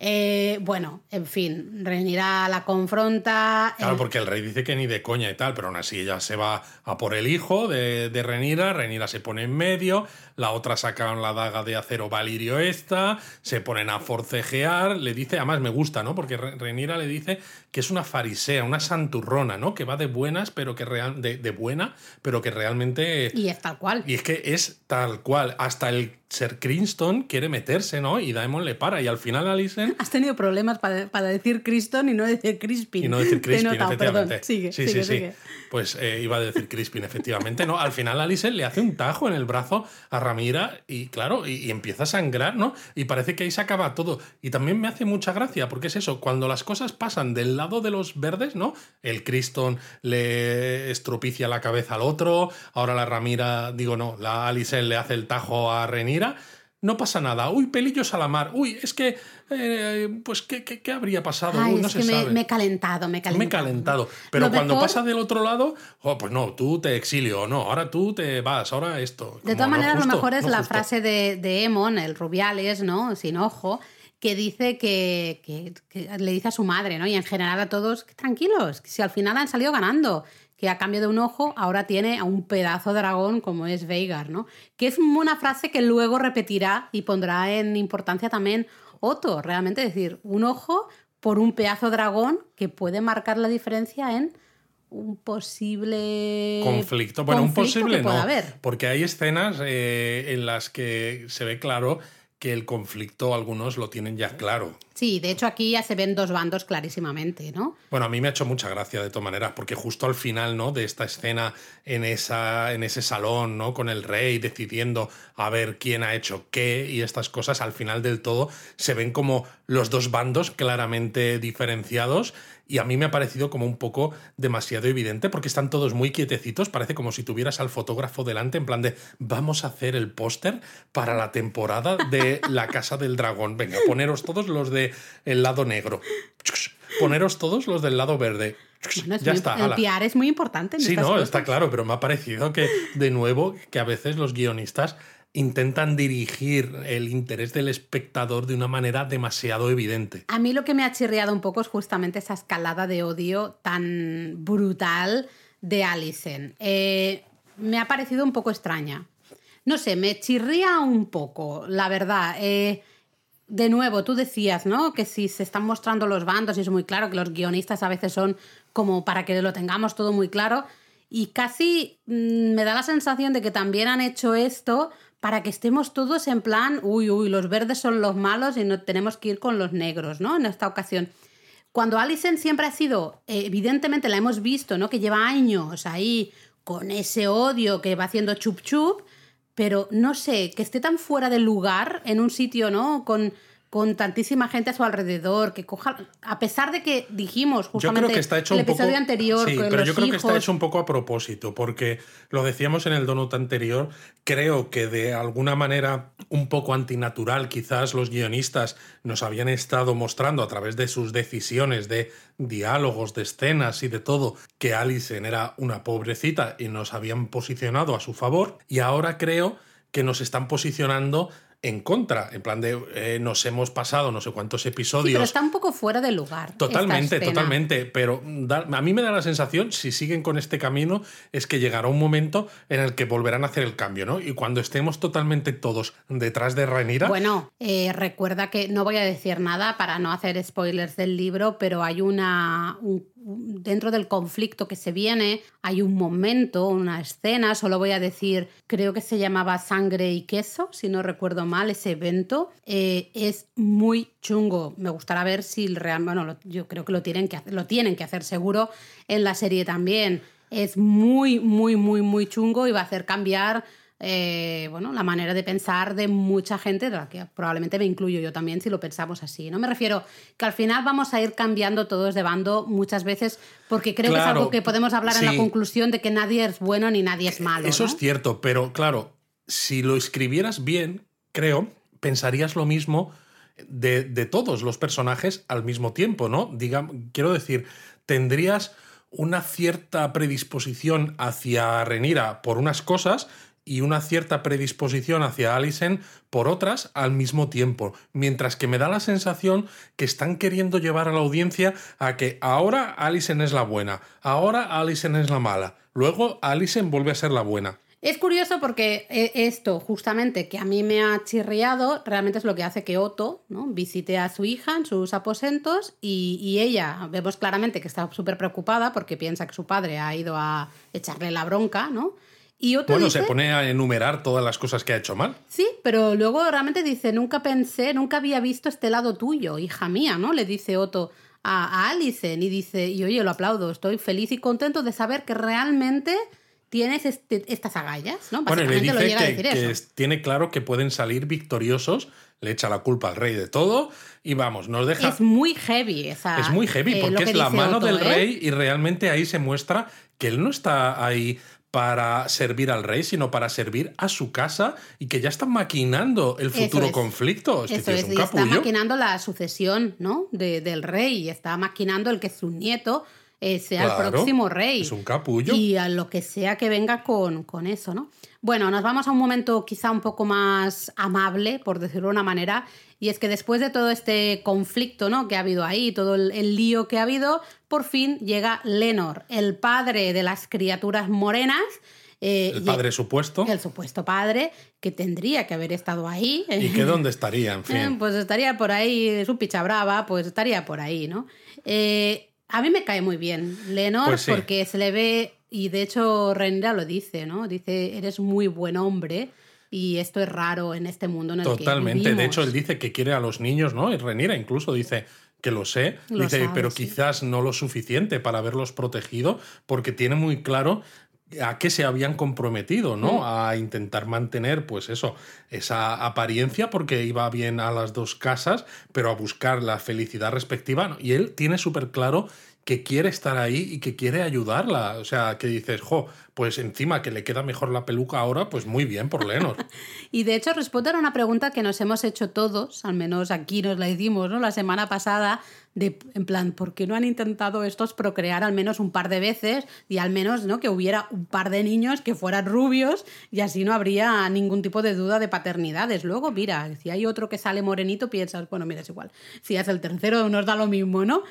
Eh, bueno, en fin, Renira la confronta. Claro, el- porque el rey dice que ni de coña y tal, pero aún así ella se va a por el hijo de, de Renira, Renira se pone en medio, la otra saca la daga de acero valirio esta, se ponen a forcejear, le dice, además me gusta, ¿no? Porque Re- Renira le dice que es una farisea, una santurrona, ¿no? Que va de buenas, pero que real, de, de buena, pero que realmente... Y es tal cual. Y es que es tal cual, hasta el Ser Cranston quiere meterse, ¿no? Y Daemon le para, y al final Alicent Has tenido problemas para, para decir Criston y no decir Crispin. Y no decir Crispin, notado, efectivamente. perdón. Sigue, sí, sigue, sí, sí. Pues eh, iba a decir Crispin, efectivamente. No, al final Alice le hace un tajo en el brazo a Ramira y claro, y, empieza a sangrar, ¿no? Y parece que ahí se acaba todo. Y también me hace mucha gracia, porque es eso, cuando las cosas pasan del lado de los verdes, ¿no? El Criston le estropicia la cabeza al otro, ahora la Ramira, digo no, la Alice le hace el tajo a Renira. No pasa nada. Uy, pelillos a la mar. Uy, es que, eh, pues, ¿qué, qué, qué habría pasado? Ay, Uy, no es se que sabe. me he calentado, me he calentado. Me he calentado. Pero Lo cuando mejor- pasa del otro lado, oh, pues no, tú te exilio, no, ahora tú te vas, ahora esto. De todas maneras, lo mejor es no la justo. frase de, de Emon, el Rubiales, ¿no? Sin ojo, que dice que, que- que le dice a su madre, ¿no? Y en general a todos, que tranquilos, que si al final han salido ganando, que a cambio de un ojo ahora tiene a un pedazo de dragón como es Veigar, ¿no? Que es una frase que luego repetirá y pondrá en importancia también Otto, realmente, es decir, un ojo por un pedazo de dragón que puede marcar la diferencia en un posible conflicto. Bueno, un conflicto posible que no. haber. Porque hay escenas eh, en las que se ve claro que el conflicto algunos lo tienen ya claro. Sí, de hecho aquí ya se ven dos bandos clarísimamente, ¿no? Bueno, a mí me ha hecho mucha gracia de todas maneras, porque justo al final, ¿no? De esta escena en, esa, en ese salón, ¿no? Con el rey decidiendo a ver quién ha hecho qué y estas cosas, al final del todo se ven como los dos bandos claramente diferenciados y a mí me ha parecido como un poco demasiado evidente porque están todos muy quietecitos, parece como si tuvieras al fotógrafo delante en plan de vamos a hacer el póster para la temporada de La Casa del Dragón. Venga, poneros todos los de el lado negro. Poneros todos los del lado verde. Bueno, es ya muy- está. el ala. PR es muy importante. En Sí, no, cosas. está claro, pero me ha parecido que, de nuevo, que a veces los guionistas intentan dirigir el interés del espectador de una manera demasiado evidente. A mí lo que me ha chirriado un poco es justamente esa escalada de odio tan brutal de Allison. Eh, me ha parecido un poco extraña. No sé, me chirría un poco, la verdad. Eh, de nuevo, tú decías, ¿no? Que si se están mostrando los bandos, y es muy claro que los guionistas a veces son como para que lo tengamos todo muy claro. Y casi mm, me da la sensación de que también han hecho esto para que estemos todos en plan, uy, uy, los verdes son los malos y no tenemos que ir con los negros, ¿no? En esta ocasión. Cuando Alison siempre ha sido, evidentemente la hemos visto, ¿no? Que lleva años ahí con ese odio que va haciendo chup chup, pero no sé, que esté tan fuera de lugar en un sitio, ¿no? Con, con tantísima gente a su alrededor, que coja, a pesar de que dijimos justamente que el episodio anterior, sí, pero yo creo que está hecho un poco a propósito, porque lo decíamos en el donut anterior, creo que de alguna manera un poco antinatural, quizás los guionistas nos habían estado mostrando a través de sus decisiones de diálogos, de escenas y de todo, que Alison era una pobrecita y nos habían posicionado a su favor, y ahora creo que nos están posicionando en contra, en plan de eh, nos hemos pasado no sé cuántos episodios. pero está un poco fuera de lugar. Totalmente, totalmente. Pero a mí me da la sensación, si siguen con este camino, es que llegará un momento en el que volverán a hacer el cambio, ¿no? Y cuando estemos totalmente todos detrás de Rhaenyra. Bueno, eh, recuerda que no voy a decir nada para no hacer spoilers del libro, pero hay una, dentro del conflicto que se viene, hay un momento, una escena, solo voy a decir, creo que se llamaba Sangre y Queso, si no recuerdo mal, ese evento. Eh, es muy chungo. Me gustará ver si el Real, bueno, yo creo que lo tienen que, hacer, lo tienen que hacer seguro en la serie también. Es muy, muy, muy, muy chungo y va a hacer cambiar eh, bueno, la manera de pensar de mucha gente, de la que probablemente me incluyo yo también si lo pensamos así. No me refiero que al final vamos a ir cambiando todos de bando muchas veces porque creo que es algo que podemos hablar en la conclusión de que nadie es bueno ni nadie es malo. Eso es cierto, pero claro, si lo escribieras bien, creo, pensarías lo mismo de, de todos los personajes al mismo tiempo, ¿no? Diga, quiero decir, tendrías una cierta predisposición hacia Renira por unas cosas, y una cierta predisposición hacia Alison por otras al mismo tiempo, mientras que me da la sensación que están queriendo llevar a la audiencia a que ahora Alison es la buena, ahora Alison es la mala, luego Alison vuelve a ser la buena. Es curioso porque eh, esto, justamente, que a mí me ha chirriado, realmente es lo que hace que Otto ¿no? visite a su hija en sus aposentos y, y ella, vemos claramente que está súper preocupada porque piensa que su padre ha ido a echarle la bronca, ¿no? Bueno, se pone a enumerar todas las cosas que ha hecho mal. Sí, pero luego realmente dice, nunca pensé, nunca había visto este lado tuyo, hija mía, ¿no? Le dice Otto a, a Alison y dice, y oye, lo aplaudo, estoy feliz y contento de saber que realmente tienes este, estas agallas, ¿no? Bueno, le dice que, tiene claro que pueden salir victoriosos, le echa la culpa al rey de todo y vamos, nos deja... Es muy heavy esa... Es muy heavy eh, porque es la mano del ¿eh? rey y realmente ahí se muestra que él no está ahí para servir al rey, sino para servir a su casa y que ya están maquinando el futuro conflicto. Es Eso es, está maquinando la sucesión ¿no? de, del rey y está maquinando el que su nieto eh, sea el próximo rey. Es un capullo. Y a lo que sea que venga con, con eso, ¿no? Bueno, nos vamos a un momento quizá un poco más amable, por decirlo de una manera, y es que después de todo este conflicto ¿no? que ha habido ahí, todo el, lío que ha habido, por fin llega Lenor, el padre de las criaturas morenas. Eh, el padre supuesto. El supuesto padre, que tendría que haber estado ahí. ¿Y que dónde estaría, en *laughs* fin? pues estaría por ahí, su picha brava, pues estaría por ahí, ¿no? Eh, a mí me cae muy bien Lenor pues porque se le ve, y de hecho Renira lo dice, ¿no? Dice, eres muy buen hombre y esto es raro en este mundo en el Totalmente. de hecho, él dice que quiere a los niños, ¿no? Y Renira incluso dice que lo sé, dice, pero quizás no lo suficiente para haberlos protegido, porque tiene muy claro a qué se habían comprometido, ¿no? Mm. A intentar mantener, pues eso, esa apariencia, porque iba bien a las dos casas, pero a buscar la felicidad respectiva. Y él tiene súper claro que quiere estar ahí y que quiere ayudarla. O sea, que dices, jo, pues encima que le queda mejor la peluca ahora, pues muy bien por Lenor. *laughs* y de hecho responde a una pregunta que nos hemos hecho todos, al menos aquí nos la hicimos ¿no? la semana pasada, de, en plan, ¿por qué no han intentado estos procrear al menos un par de veces y al menos ¿no? que hubiera un par de niños que fueran rubios y así no habría ningún tipo de duda de paternidades? Luego, mira, si hay otro que sale morenito, piensas, bueno, mira, es igual. Si es el tercero, nos da lo mismo, ¿no?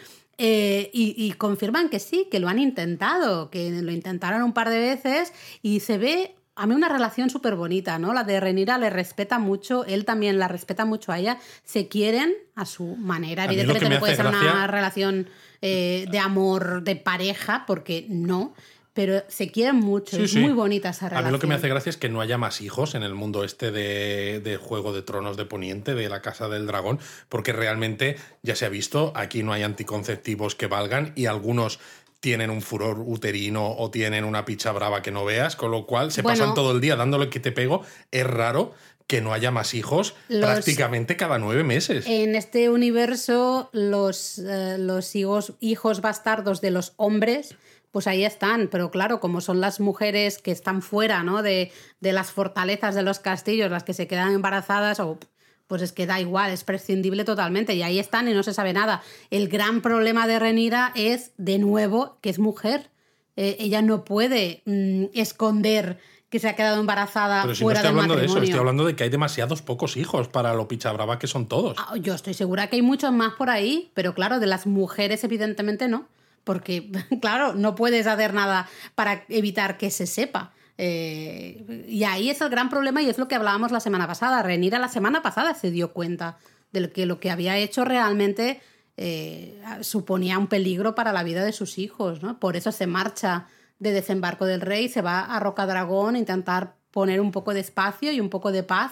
Eh, y, confirman que sí, que lo han intentado, que lo intentaron un par de veces y se ve a mí una relación súper bonita, ¿no? La de Renira le respeta mucho, él también la respeta mucho a ella, se quieren a su manera. Evidentemente no puede ser una relación eh, de amor de pareja, porque no, pero se quieren mucho, es muy bonita esa relación. A mí lo que me hace gracia es que no haya más hijos en el mundo este de, Juego de Tronos de Poniente, de la Casa del Dragón, porque realmente ya se ha visto, aquí no hay anticonceptivos que valgan y algunos tienen un furor uterino o tienen una picha brava que no veas, con lo cual se pasan todo el día dándole que te pego. Es raro que no haya más hijos prácticamente cada nueve meses. En este universo, los, eh, los hijos, hijos bastardos de los hombres pues ahí están, pero claro, como son las mujeres que están fuera ¿no? de, de las fortalezas de los castillos, las que se quedan embarazadas, o, pues es que da igual, es prescindible totalmente, y ahí están y no se sabe nada. El gran problema de Renira es, de nuevo, que es mujer. Eh, ella no puede mm, esconder que se ha quedado embarazada Pero si no estoy hablando de eso, estoy hablando de que hay demasiados pocos hijos para lo pichabrava que son todos. Ah, yo estoy segura que hay muchos más por ahí, pero claro, de las mujeres evidentemente no porque, *laughs* claro, no puedes hacer nada para evitar que se sepa. Eh, y ahí es el gran problema y es lo que hablábamos la semana pasada. Renira la semana pasada se dio cuenta de que lo que había hecho realmente eh, suponía un peligro para la vida de sus hijos. ¿no? Por eso se marcha de desembarco del rey, se va a Rocadragón a intentar poner un poco de espacio y un poco de paz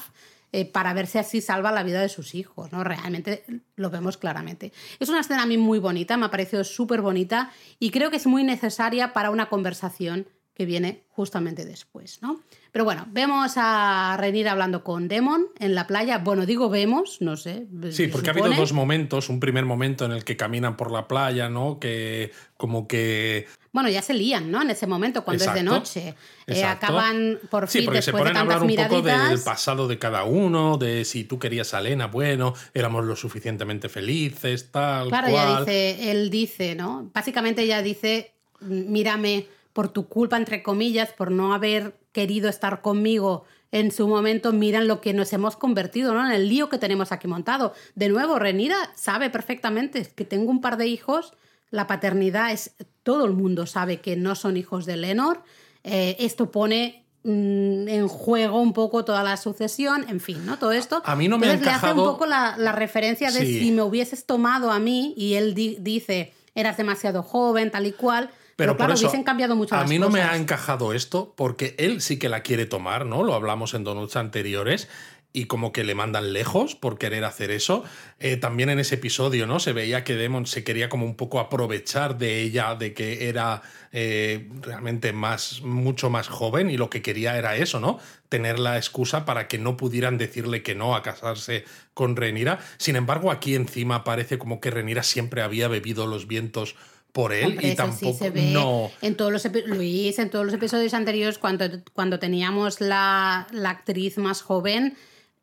eh, para ver si así salva la vida de sus hijos, ¿no? Realmente lo vemos claramente. Es una escena a mí muy bonita, me ha parecido súper bonita y creo que es muy necesaria para una conversación que viene justamente después, ¿no? Pero bueno, vemos a Renir hablando con Demon en la playa. Bueno, digo vemos, no sé. Sí, porque ha habido dos momentos. Un primer momento en el que caminan por la playa, ¿no? Que como que bueno, ya se lían, ¿no? En ese momento, cuando es de noche. Eh, acaban por fin, sí, porque se ponen a hablar un poco del pasado de cada uno, de si tú querías a Elena, bueno, éramos lo suficientemente felices, tal. Claro, ya dice, él dice, ¿no? Básicamente ella dice, mírame por tu culpa, entre comillas, por no haber querido estar conmigo en su momento, miran lo que nos hemos convertido, ¿no? En el lío que tenemos aquí montado. De nuevo, Renira sabe perfectamente que tengo un par de hijos, la paternidad es, todo el mundo sabe que no son hijos de Lenor, eh, esto pone mm, en juego un poco toda la sucesión, en fin, ¿no? Todo esto. A mí no me ha encajado... le hace un poco la, referencia de si me hubieses tomado a mí y él dice, eras demasiado joven, tal y cual, pero, claro, hubiesen cambiado mucho A mí no me ha encajado esto porque él sí que la quiere tomar, ¿no? Lo hablamos en donuts anteriores y como que le mandan lejos por querer hacer eso. Eh, también en ese episodio, ¿no? Se veía que Demon se quería como un poco aprovechar de ella, de que era eh, realmente más, mucho más joven y lo que quería era eso, ¿no? Tener la excusa para que no pudieran decirle que no a casarse con Renira. Sin embargo, aquí encima parece como que Renira siempre había bebido los vientos por él y tampoco se ve no. en todos los Luis en todos los episodios anteriores cuando, cuando teníamos la, la actriz más joven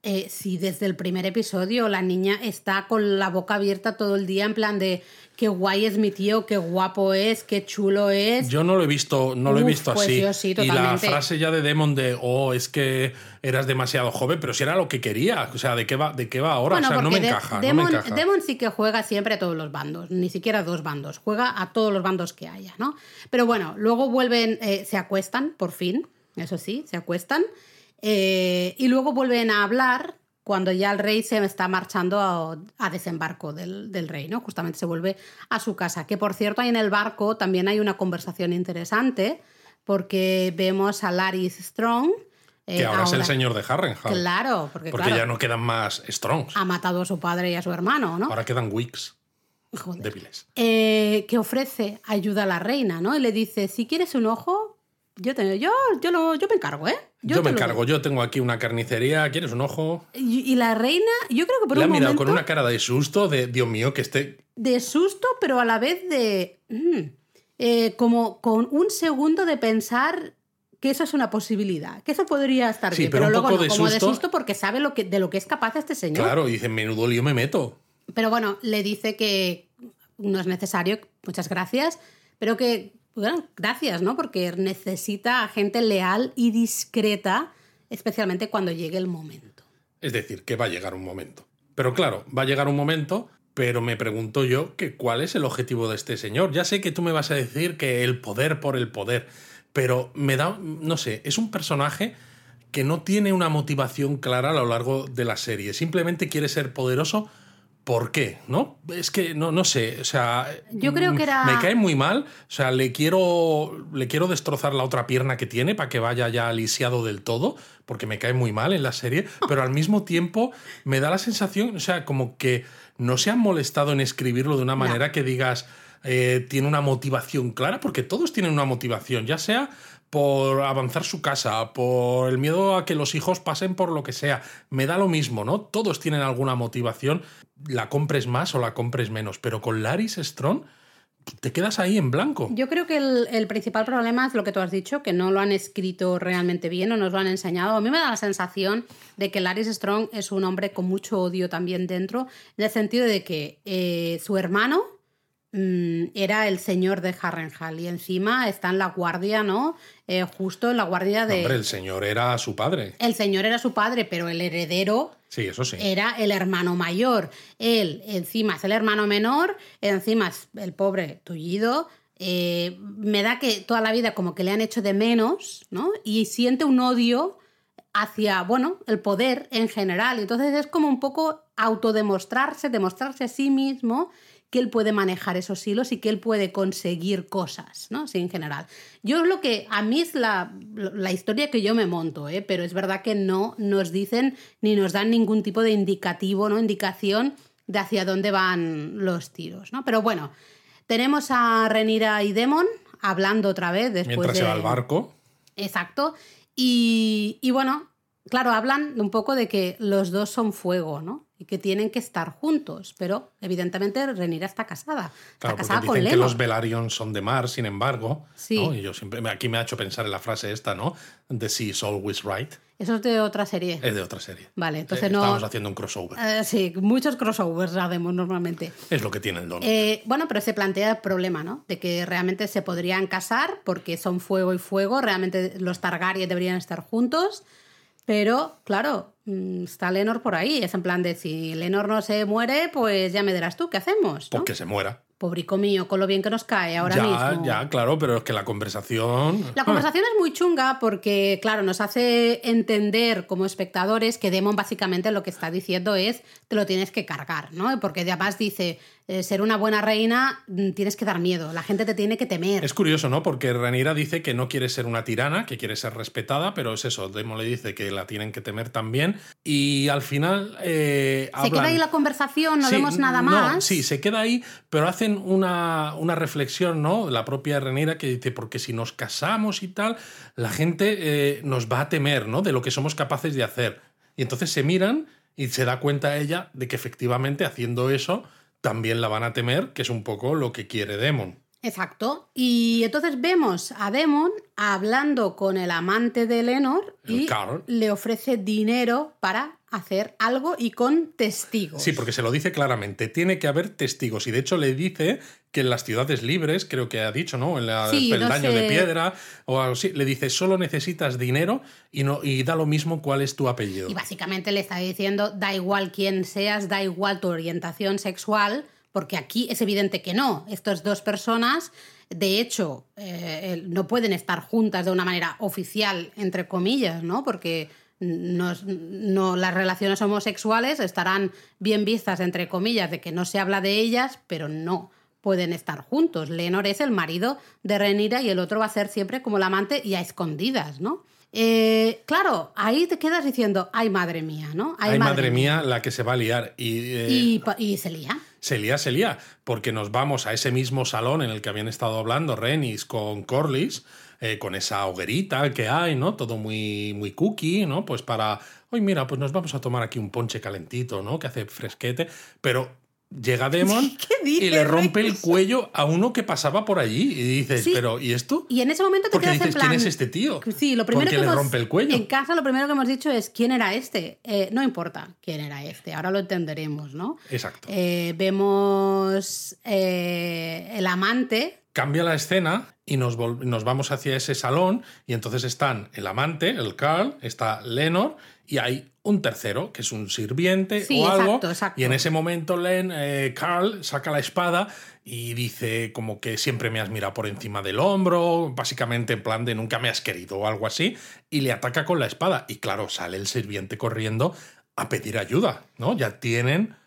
eh, si desde el primer episodio la niña está con la boca abierta todo el día en plan de qué guay es mi tío, qué guapo es, qué chulo es. Yo no lo he visto, no lo he visto pues así. Yo sí, y la frase ya de Demon de oh, es que eras demasiado joven, pero si era lo que quería. O sea, ¿de qué va, de qué va ahora? o sea, no me, encaja, Demon, no me encaja. Demon sí que juega siempre a todos los bandos, ni siquiera a dos bandos, juega a todos los bandos que haya, ¿no? Pero bueno, luego vuelven, eh, se acuestan, por fin, eso sí, se acuestan. Eh, y luego vuelven a hablar cuando ya el rey se está marchando a, desembarco del, del, rey, ¿no? Justamente se vuelve a su casa. Que por cierto, ahí en el barco también hay una conversación interesante, porque vemos a Laris Strong. Eh, que ahora, es el señor de Harrenhal. Claro, porque, porque ya no quedan más Strongs. Ha matado a su padre y a su hermano, ¿no? Ahora quedan Wicks. Débiles. Eh, que ofrece ayuda a la reina, ¿no? Y le dice: si quieres un ojo, yo, yo, yo, lo, yo me encargo, ¿eh? Yo, me encargo, yo tengo aquí una carnicería, ¿quieres un ojo? Y, la reina, yo creo que por Le un ha mirado con una cara de susto, de Dios mío, que esté... De susto, pero a la vez de... mm, eh, como con un segundo de pensar que eso es una posibilidad, que eso podría estar Sí, bien, pero pero, un luego poco no, de como de susto. susto porque sabe lo que, de lo que es capaz este señor. Claro, y dice, menudo lío me meto. Pero bueno, le dice que no es necesario, muchas gracias, pero que, bueno, gracias, ¿no? Porque necesita a gente leal y discreta, especialmente cuando llegue el momento. Es decir, que va a llegar un momento. Pero claro, va a llegar un momento, pero me pregunto yo que cuál es el objetivo de este señor. Ya sé que tú me vas a decir que el poder por el poder, pero me da, no sé, es un personaje que no tiene una motivación clara a lo largo de la serie. Simplemente quiere ser poderoso. ¿Por qué? ¿No? Es que no, no sé. O sea. Yo creo que era- Me cae muy mal. O sea, le quiero. Le quiero destrozar la otra pierna que tiene para que vaya ya lisiado del todo. Porque me cae muy mal en la serie. *laughs* Pero al mismo tiempo me da la sensación. O sea, como que no se han molestado en escribirlo de una manera que digas. eh, tiene una motivación clara. Porque todos tienen una motivación. Ya sea por avanzar su casa, por el miedo a que los hijos pasen por lo que sea. Me da lo mismo, ¿no? Todos tienen alguna motivación, la compres más o la compres menos, pero con Laris Strong te quedas ahí en blanco. Yo creo que el, principal problema es lo que tú has dicho, que no lo han escrito realmente bien o nos lo han enseñado. A mí me da la sensación de que Laris Strong es un hombre con mucho odio también dentro, en el sentido de que eh, su hermano era el señor de Harrenhal y encima está en la guardia, ¿no? Eh, justo en la guardia de... Hombre, el señor era su padre. El señor era su padre, pero el heredero Sí, eso sí. era el hermano mayor. Él encima es el hermano menor, encima es el pobre tullido. Eh, me da que toda la vida como que le han hecho de menos, ¿no? Y siente un odio hacia, bueno, el poder en general. Entonces es como un poco autodemostrarse, demostrarse a sí mismo que él puede manejar esos hilos y que él puede conseguir cosas, ¿no? Sí, en general. Yo lo que a mí es la, la historia que yo me monto, ¿eh? pero es verdad que no nos dicen ni nos dan ningún tipo de indicativo, ¿no? Indicación de hacia dónde van los tiros, ¿no? Pero bueno, tenemos a Renira y Demon hablando otra vez después Mientras de... se va al barco. Exacto. Y, y bueno, claro, hablan un poco de que los dos son fuego, ¿no? Y que tienen que estar juntos, pero evidentemente Renira está casada. Está Claro, porque casada con dicen que Leno. los Velaryon son de mar, sin embargo. Sí. ¿no? Y yo siempre, aquí me ha hecho pensar en la frase esta, ¿no? The sea is always right. Eso es de otra serie. Es de otra serie. Vale, entonces Eh, no- Estamos haciendo un crossover. Eh, sí, muchos crossovers hacemos normalmente. Es lo que tiene el don. Eh, bueno, pero se plantea el problema, ¿no? De que realmente se podrían casar porque son fuego y fuego, realmente los Targaryen deberían estar juntos, pero claro, mm, está Lenor por ahí, es en plan de si Lenor no se muere, pues ya me dirás tú, ¿qué hacemos? ¿no? Porque se muera. Pobrico mío, con lo bien que nos cae ahora ya, mismo. ya, claro, pero es que la conversación. La conversación es muy chunga porque, claro, nos hace entender como espectadores que Demon básicamente lo que está diciendo es te lo tienes que cargar, ¿no? Porque además dice, eh, ser una buena reina mm, tienes que dar miedo, la gente te tiene que temer. Es curioso, ¿no? Porque Ranira dice que no quiere ser una tirana, que quiere ser respetada, pero es eso. Demo le dice que la tienen que temer también. Y al final. eh, Se queda ahí la conversación, no Sí, vemos nada no, más. sí, se queda ahí, pero hacen una, una reflexión, ¿no? La propia Renira que dice, porque si nos casamos y tal, la gente eh, nos va a temer, ¿no? De lo que somos capaces de hacer. Y entonces se miran y se da cuenta ella de que efectivamente haciendo eso también la van a temer, que es un poco lo que quiere Demon. Exacto. Y entonces vemos a Demon hablando con el amante de Lenor y Carl. le ofrece dinero para hacer algo y con testigos. Sí, porque se lo dice claramente, tiene que haber testigos. Y de hecho le dice que en las ciudades libres, creo que ha dicho, ¿no? En la Sí, no peldaño sé. de piedra o algo así, le dice, solo necesitas dinero y, no, y da lo mismo cuál es tu apellido. Y básicamente le está diciendo, da igual quién seas, da igual tu orientación sexual, porque aquí es evidente que no. Estas dos personas, de hecho, eh, no pueden estar juntas de una manera oficial, entre comillas, ¿no? Porque no, no- las relaciones homosexuales estarán bien vistas, entre comillas, de que no se habla de ellas, pero no pueden estar juntos. Lenor es el marido de Renira y el otro va a ser siempre como el amante y a escondidas, ¿no? Eh, claro, ahí te quedas diciendo, ay madre mía, ¿no? Ay, madre mía, la que se va a liar. Y, eh, Y, y se lía. Se lía, se lía, porque nos vamos a ese mismo salón en el que habían estado hablando Renis con Corlys, eh, con esa hoguerita que hay, ¿no? Todo muy, muy cookie, ¿no? Pues para, hoy mira, pues nos vamos a tomar aquí un ponche calentito, ¿no? Que hace fresquete, pero llega Demon *laughs* y le rompe el cuello a uno que pasaba por allí. Y dices, pero ¿y esto? Y en ese momento te Porque quedas dices, en plan. ¿quién es este tío? Sí, lo primero Porque que le hemos- rompe el cuello. En casa lo primero que hemos dicho es quién era este. Eh, no importa quién era este, ahora lo entenderemos, ¿no? Exacto. Eh, vemos eh, el amante. Cambia la escena y nos, vamos hacia ese salón y entonces están el amante, el Carl, está Lenor y hay un tercero, que es un sirviente Sí, o algo. exacto, exacto. Y en ese momento Len, eh, Carl saca la espada y dice como que siempre me has mirado por encima del hombro, básicamente en plan de nunca me has querido o algo así, y le ataca con la espada. Y claro, sale el sirviente corriendo a pedir ayuda, ¿no? Ya tienen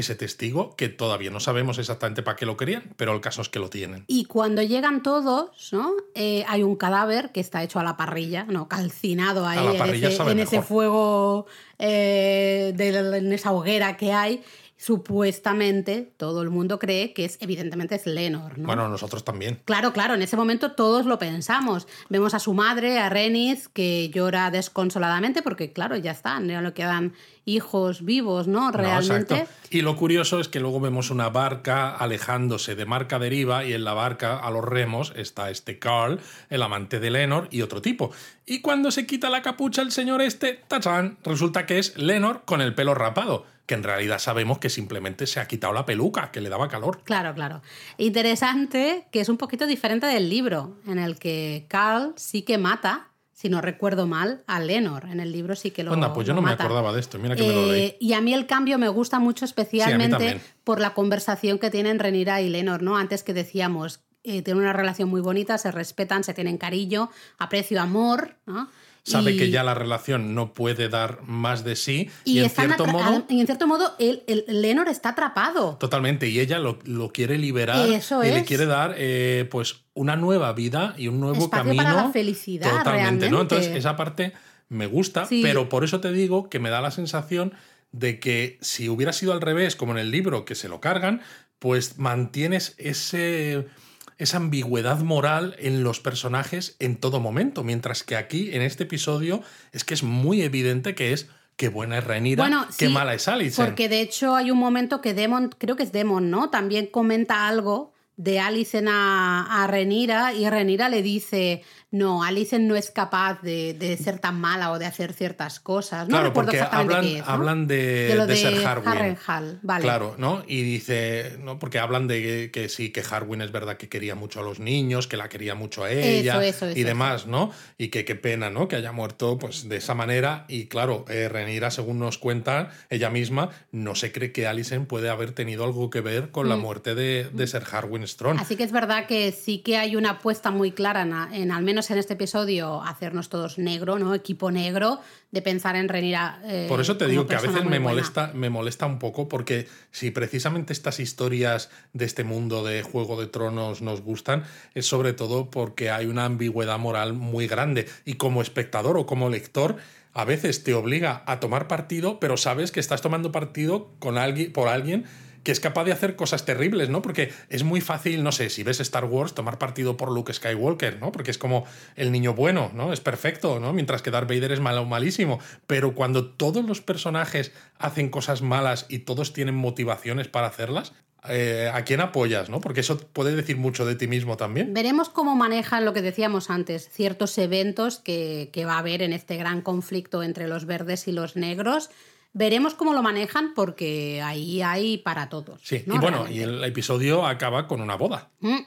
ese testigo que todavía no sabemos exactamente para qué lo querían, pero el caso es que lo tienen. Y cuando llegan todos, ¿no? Eh, hay un cadáver que está hecho a la parrilla, ¿no? Calcinado ahí A la en ese, en ese fuego, eh, de- en esa hoguera que hay. Supuestamente todo el mundo cree que es, evidentemente, es Lenor, ¿no? Bueno, nosotros también. Claro, claro, en ese momento todos lo pensamos. Vemos a su madre, a Renis, que llora desconsoladamente porque, claro, ya están, ya no quedan hijos vivos, ¿no? Realmente. Y lo curioso es que luego vemos una barca alejándose de marca deriva y en la barca a los remos está este Carl, el amante de Lenor y otro tipo. Y cuando se quita la capucha el señor este, ¡tachán! Resulta que es Lenor con el pelo rapado, que en realidad sabemos que simplemente se ha quitado la peluca, que le daba calor. Claro, claro. Interesante que es un poquito diferente del libro, en el que Carl sí que mata, si no recuerdo mal, a Lenor. En el libro sí que lo Anda, pues yo no me acordaba de esto, mira que me lo leí. Eh, y a mí el cambio me gusta mucho especialmente por la conversación que tienen Renira y Lenor, ¿no? Antes que decíamos, eh, tienen una relación muy bonita, se respetan, se tienen cariño, aprecio, amor, ¿no? Sabe Y- que ya la relación no puede dar más de sí y, Y, en cierto modo... y en cierto modo, el, el- Lenor está atrapado. Totalmente, y ella lo, lo quiere liberar Eso y le quiere dar eh, pues una nueva vida y un nuevo Espacio camino. para la felicidad, Totalmente, ¿no? Entonces, esa parte me gusta, Sí. pero por eso te digo que me da la sensación de que si hubiera sido al revés, como en el libro, que se lo cargan, pues mantienes ese esa ambigüedad moral en los personajes en todo momento, mientras que aquí en este episodio es que es muy evidente que es qué buena es Renira, Bueno, qué sí, mala es Alicent. Porque de hecho hay un momento que Demon, creo que es Demon, ¿no? También comenta algo de Alicent a, a Renira y Renira le dice, no, Alicent no es capaz de, de ser tan mala o de hacer ciertas cosas. No claro, recuerdo porque exactamente hablan, qué es, ¿no? hablan de, De lo de de ser Harwin. Harrenhal, vale. Claro, ¿no? Y dice, ¿no? Porque hablan de que, sí, que Harwin es verdad que quería mucho a los niños, que la quería mucho a ella Eso, eso, y eso, demás, ¿no? Y que qué pena, ¿no? Que haya muerto pues de esa manera. Y claro, eh, Renira, según nos cuenta ella misma, no se cree que Alicent puede haber tenido algo que ver con la muerte de, de Ser Harwin Strong. Mm. Así que es verdad que sí que hay una apuesta muy clara, en, en al menos en este episodio, hacernos todos negro, ¿no? Equipo negro, de pensar en Renira. eh, Por eso te digo que a veces me buena. molesta, me molesta un poco porque si precisamente estas historias de este mundo de Juego de Tronos nos gustan, es sobre todo porque hay una ambigüedad moral muy grande y como espectador o como lector a veces te obliga a tomar partido, pero sabes que estás tomando partido con alguien, por alguien que es capaz de hacer cosas terribles, ¿no? Porque es muy fácil, no sé, si ves Star Wars, tomar partido por Luke Skywalker, ¿no? Porque es como el niño bueno, ¿no? Es perfecto, ¿no? Mientras que Darth Vader es malo malísimo. Pero cuando todos los personajes hacen cosas malas y todos tienen motivaciones para hacerlas, eh, ¿a quién apoyas, no? Porque eso puede decir mucho de ti mismo también. Veremos cómo manejan lo que decíamos antes, ciertos eventos que, que va a haber en este gran conflicto entre los verdes y los negros. Veremos cómo lo manejan porque ahí hay para todos. Sí, ¿no? y bueno, Realmente. y el episodio acaba con una boda. Mm.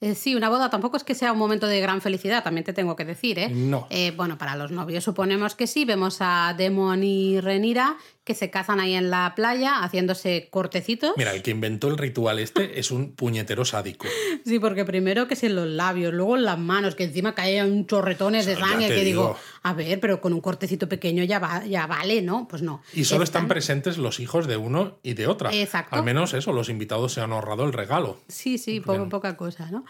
Eh, sí, una boda tampoco es que sea un momento de gran felicidad, también te tengo que decir, ¿eh? No. Eh, bueno, para los novios suponemos que sí. Vemos a Demon y Renira que se casan ahí en la playa haciéndose cortecitos. Mira, el que inventó el ritual este *laughs* es un puñetero sádico. Sí, porque primero que es en los labios, luego en las manos, que encima caen chorretones de O sea, ya sangre, que digo, digo. a ver, pero con un cortecito pequeño ya, va, ya vale, ¿no? Pues no. Y solo están Están- presentes los hijos de uno y de otra. Exacto. Al menos eso, los invitados se han ahorrado el regalo. Sí, sí, poco, poca cosa, ¿no?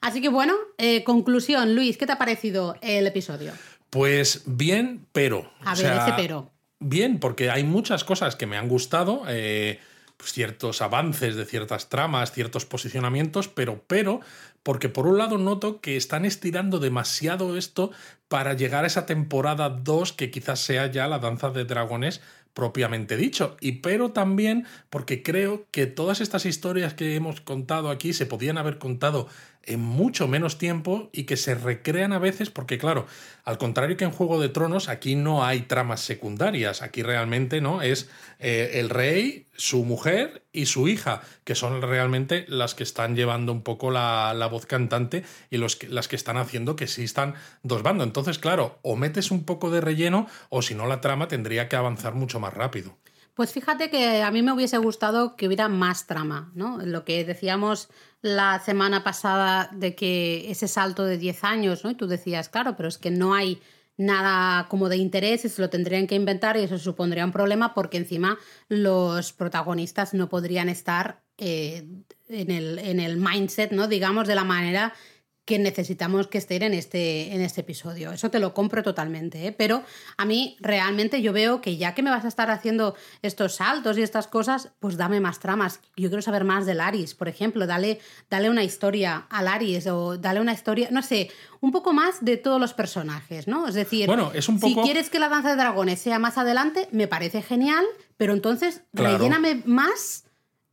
Así que bueno, eh, conclusión, Luis, ¿qué te ha parecido el episodio? Pues bien, pero. A o ver, sea, ese pero. Bien, porque hay muchas cosas que me han gustado, eh, pues ciertos avances de ciertas tramas, ciertos posicionamientos, pero, pero, porque por un lado noto que están estirando demasiado esto para llegar a esa temporada 2 que quizás sea ya la danza de dragones propiamente dicho. Y pero también porque creo que todas estas historias que hemos contado aquí se podían haber contado en mucho menos tiempo y que se recrean a veces porque claro, al contrario que en Juego de Tronos, aquí no hay tramas secundarias, aquí realmente no es eh, el rey, su mujer y su hija, que son realmente las que están llevando un poco la, la voz cantante y los que, las que están haciendo que existan dos bandos. Entonces, claro, o metes un poco de relleno o si no la trama tendría que avanzar mucho más rápido. Pues fíjate que a mí me hubiese gustado que hubiera más trama, ¿no? Lo que decíamos la semana pasada de que ese salto de 10 años, ¿no? Y tú decías, claro, pero es que no hay nada como de interés y se lo tendrían que inventar y eso supondría un problema porque encima los protagonistas no podrían estar eh, en, el, en el mindset, ¿no? Digamos, de la manera que necesitamos que estén en este, en este episodio. Eso te lo compro totalmente, ¿eh? pero a mí realmente yo veo que ya que me vas a estar haciendo estos saltos y estas cosas, pues dame más tramas. Yo quiero saber más de Laris, por ejemplo, dale, dale una historia a Laris o dale una historia, no sé, un poco más de todos los personajes, ¿no? Es decir, bueno, es un poco... si quieres que la danza de dragones sea más adelante, me parece genial, pero entonces relléname más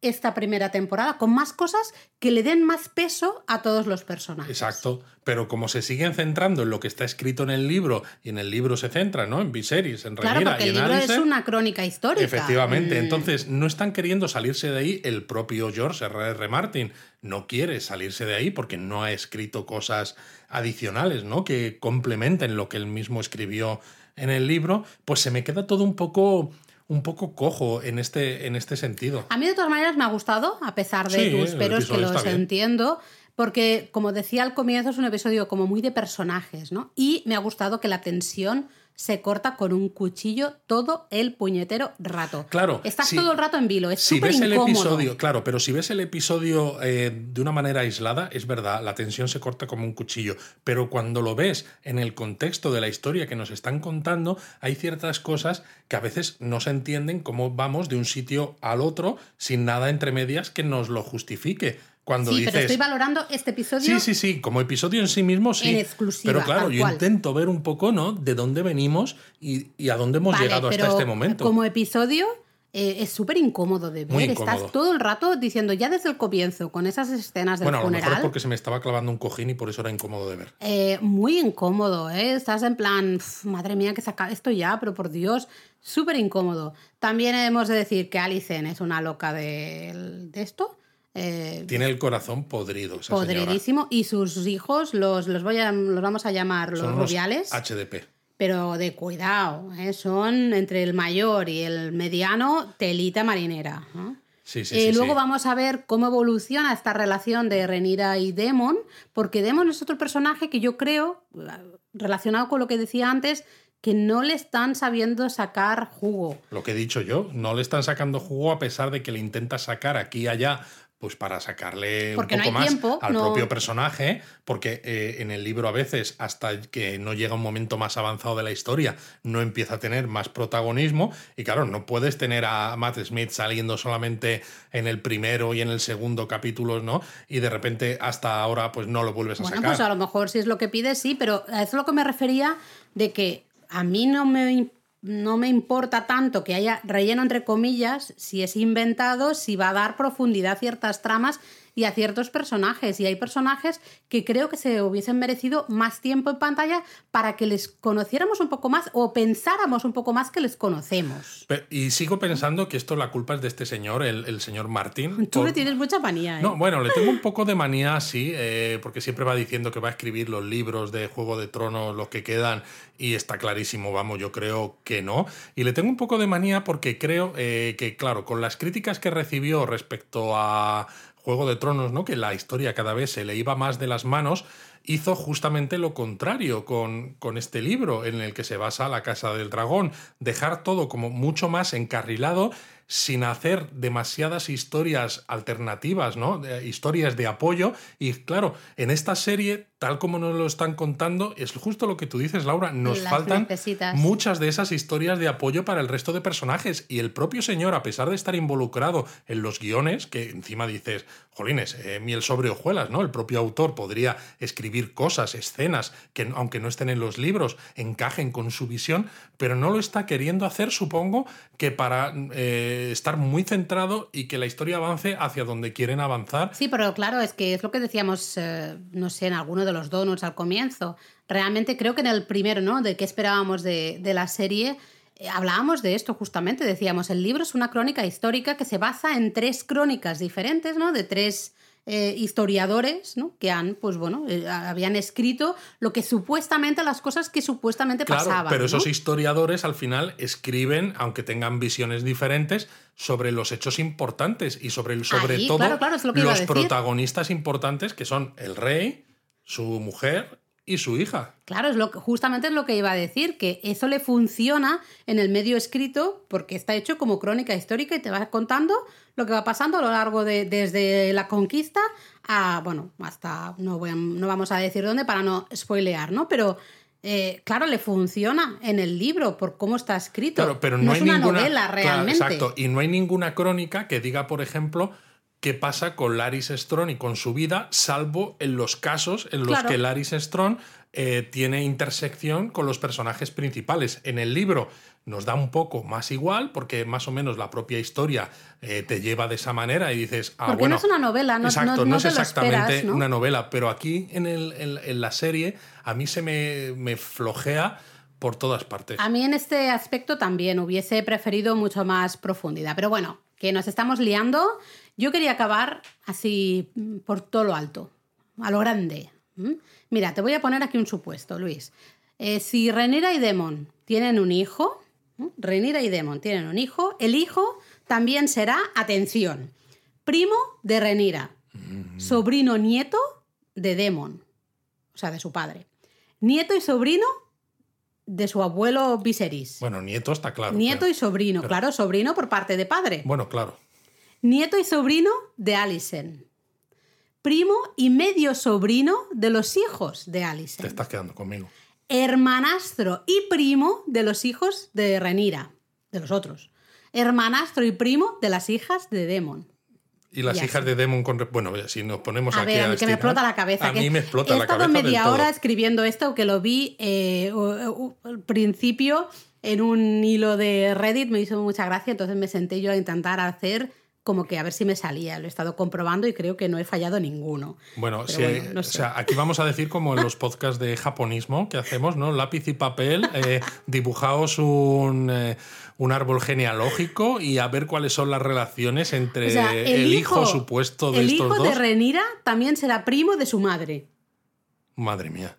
esta primera temporada con más cosas que le den más peso a todos los personajes. Exacto, pero como se siguen centrando en lo que está escrito en el libro y en el libro se centra, ¿no? En Viserys, en Claro, porque y el en libro es una crónica histórica. Efectivamente, Mm. entonces no están queriendo salirse de ahí el propio George R. R. Martin. No quiere salirse de ahí porque no ha escrito cosas adicionales, ¿no? Que complementen lo que él mismo escribió en el libro. Pues se me queda todo un poco un poco cojo en este, en este sentido. A mí de todas maneras me ha gustado, a pesar de Sí, tus peros que los entiendo, porque como decía al comienzo es un episodio como muy de personajes, ¿no? Y me ha gustado que la tensión se corta con un cuchillo todo el puñetero rato. Claro, Estás todo el rato en vilo, es Si ves el episodio, claro, pero si ves el episodio eh, de una manera aislada, es verdad, la tensión se corta como un cuchillo. Pero cuando lo ves en el contexto de la historia que nos están contando, hay ciertas cosas que a veces no se entienden cómo vamos de un sitio al otro sin nada entre medias que nos lo justifique. Cuando Sí, dices. pero estoy valorando este episodio Sí, sí, sí, como episodio en sí mismo, sí. En exclusiva, Pero claro, yo cual. intento ver un poco, ¿no? De dónde venimos y, y a dónde hemos Vale, llegado hasta este momento. Como episodio eh, es súper incómodo de ver. Muy incómodo. Estás todo el rato diciendo, ya desde el comienzo, con esas escenas del bueno, a lo mejor es funeral, porque se me estaba clavando un cojín y por eso era incómodo de ver. eh, muy incómodo, ¿eh? Estás en plan, "Uf, madre mía, que saca esto ya, pero por Dios, súper incómodo. También hemos de decir que Alicent es una loca de, de esto. Eh, Tiene el corazón podrido, esa señora. podridísimo. Y sus hijos, los, los, voy a, los vamos a llamar los Son rubiales. HDP. Pero de cuidado, ¿eh? son entre el mayor y el mediano telita marinera. ¿no? Sí, sí, Eh, sí, luego vamos a ver cómo evoluciona esta relación de Renira y Demon, porque Demon es otro personaje que yo creo, relacionado con lo que decía antes, que no le están sabiendo sacar jugo. Lo que he dicho yo, no le están sacando jugo a pesar de que le intenta sacar aquí y allá, pues para sacarle Porque un poco más tiempo, al no- propio personaje, porque eh, en el libro a veces, hasta que no llega un momento más avanzado de la historia, no empieza a tener más protagonismo. Y claro, no puedes tener a Matt Smith saliendo solamente en el primero y en el segundo capítulo, ¿no? Y de repente hasta ahora, pues no lo vuelves a Bueno, sacar. pues a lo mejor si es lo que pides, sí, pero a eso es lo que me refería de que a mí no me, no me importa tanto que haya relleno entre comillas, si es inventado, si va a dar profundidad a ciertas tramas y a ciertos personajes. Y hay personajes que creo que se hubiesen merecido más tiempo en pantalla para que les conociéramos un poco más o pensáramos un poco más que les conocemos. Y sigo pensando que esto la culpa es de este señor, el, el señor Martín. Tú le tienes mucha manía, ¿eh? No, bueno, le tengo un poco de manía, sí, eh, porque siempre va diciendo que va a escribir los libros de Juego de Tronos, los que quedan, y está clarísimo, vamos, yo creo que no. Y le tengo un poco de manía porque creo eh, que, claro, con las críticas que recibió respecto a Juego de Tronos, ¿no? Que la historia cada vez se le iba más de las manos, hizo justamente lo contrario con, con este libro en el que se basa La Casa del Dragón, dejar todo como mucho más encarrilado sin hacer demasiadas historias alternativas, ¿no? De- historias de apoyo. Y claro, en esta serie, tal como nos lo están contando, es justo lo que tú dices, Laura, nos Las faltan necesitas. muchas de esas historias de apoyo para el resto de personajes. Y el propio señor, a pesar de estar involucrado en los guiones, que encima dices, jolines, eh, miel sobre hojuelas, ¿no? El propio autor podría escribir escribir cosas, escenas, que aunque no estén en los libros, encajen con su visión, pero no lo está queriendo hacer, supongo, que para eh, estar muy centrado y que la historia avance hacia donde quieren avanzar. Sí, pero claro, es que es lo que decíamos, eh, no sé, en alguno de los donuts al comienzo. Realmente creo que en el primero, ¿no? De qué esperábamos de, de la serie eh, hablábamos de esto justamente, decíamos, el libro es una crónica histórica que se basa en tres crónicas diferentes, ¿no? De tres eh, historiadores, ¿no? Que han, pues bueno, eh, habían escrito lo que supuestamente, las cosas que supuestamente claro, pasaban. Pero esos historiadores al final escriben, aunque tengan visiones diferentes, sobre los hechos importantes y sobre, sobre Ahí, todo claro, claro, lo los protagonistas importantes que son el rey, su mujer y su hija. Claro, es lo que, justamente es lo que iba a decir, que eso le funciona en el medio escrito porque está hecho como crónica histórica y te va contando lo que va pasando a lo largo de desde la conquista a, bueno, hasta, no, voy a- no vamos a decir dónde para no spoilear, ¿no? Pero, eh, claro, le funciona en el libro por cómo está escrito. Claro, pero no, hay es una ninguna. novela Claro, realmente. exacto. Y no hay ninguna crónica que diga, por ejemplo, qué pasa con Laris Strong y con su vida, salvo en los casos en los Claro. que Laris Strong eh, tiene intersección con los personajes principales. En el libro nos da un poco más igual, porque más o menos la propia historia eh, te lleva de esa manera y dices, ah, Porque bueno. no es una novela, no- exacto, no- no, no es exactamente una novela, pero aquí en, el- en- en la serie a mí se me, me flojea por todas partes. A mí en este aspecto también hubiese preferido mucho más profundidad. Pero bueno, que nos estamos liando. Yo quería acabar así mm, por todo lo alto, a lo grande. Mira, te voy a poner aquí un supuesto, Luis. Eh, si Renira y Demon tienen un hijo, ¿m? Rhaenyra y Demon tienen un hijo, el hijo también será, atención, primo de Renira, sobrino nieto de Demon, o sea, de su padre. Nieto y sobrino de su abuelo Viserys. Bueno, nieto está claro. Nieto pero- y sobrino, pero- claro, sobrino por parte de padre. Bueno, claro. Nieto y sobrino de Alicent. Primo y medio sobrino de los hijos de Te Alicent. estás quedando conmigo. Hermanastro y primo de los hijos de Renira, de los otros. Hermanastro y primo de las hijas de Demon. Y las hijas de Demon con... Bueno, si nos ponemos A aquí ver, a que me explota la cabeza. A que mí me explota he la estado cabeza del media todo. hora escribiendo esto, que lo vi eh, al principio en un hilo de Reddit, me hizo mucha gracia, entonces me senté yo a intentar hacer como que a ver si me salía. Lo he estado comprobando y creo que no he fallado ninguno. Bueno, no o sea, aquí vamos a decir como en los podcasts de japonismo que hacemos, ¿no? Lápiz y papel, eh, dibujaos un, eh, un árbol genealógico y a ver cuáles son las relaciones entre O sea, el, hijo, supuesto de el estos hijo dos. de Renira también será primo de su madre. Madre mía.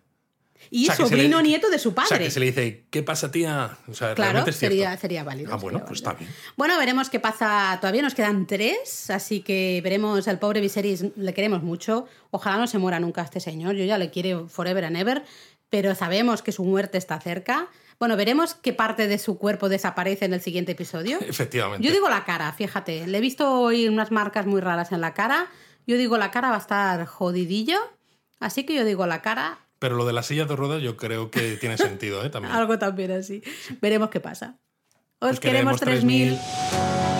Y O sea, sobrino le- nieto de su padre. O sea, que se le dice, ¿qué pasa, tía? O sea, Claro, es sería, sería válido. Ah, bueno, sería pues válido. está bien. Bueno, veremos qué pasa. Todavía nos quedan tres, así que veremos al pobre Viserys, le queremos mucho. Ojalá no se muera nunca este señor, yo ya le quiero forever and ever, pero sabemos que su muerte está cerca. Bueno, veremos qué parte de su cuerpo desaparece en el siguiente episodio. *laughs* Efectivamente. Yo digo la cara, fíjate, le he visto hoy unas marcas muy raras en la cara. Yo digo la cara va a estar jodidillo, así que yo digo la cara, Pero lo de la silla de ruedas yo creo que *laughs* tiene sentido, ¿eh? También. algo también así. Veremos qué pasa. Os Os queremos queremos 3000. 3000.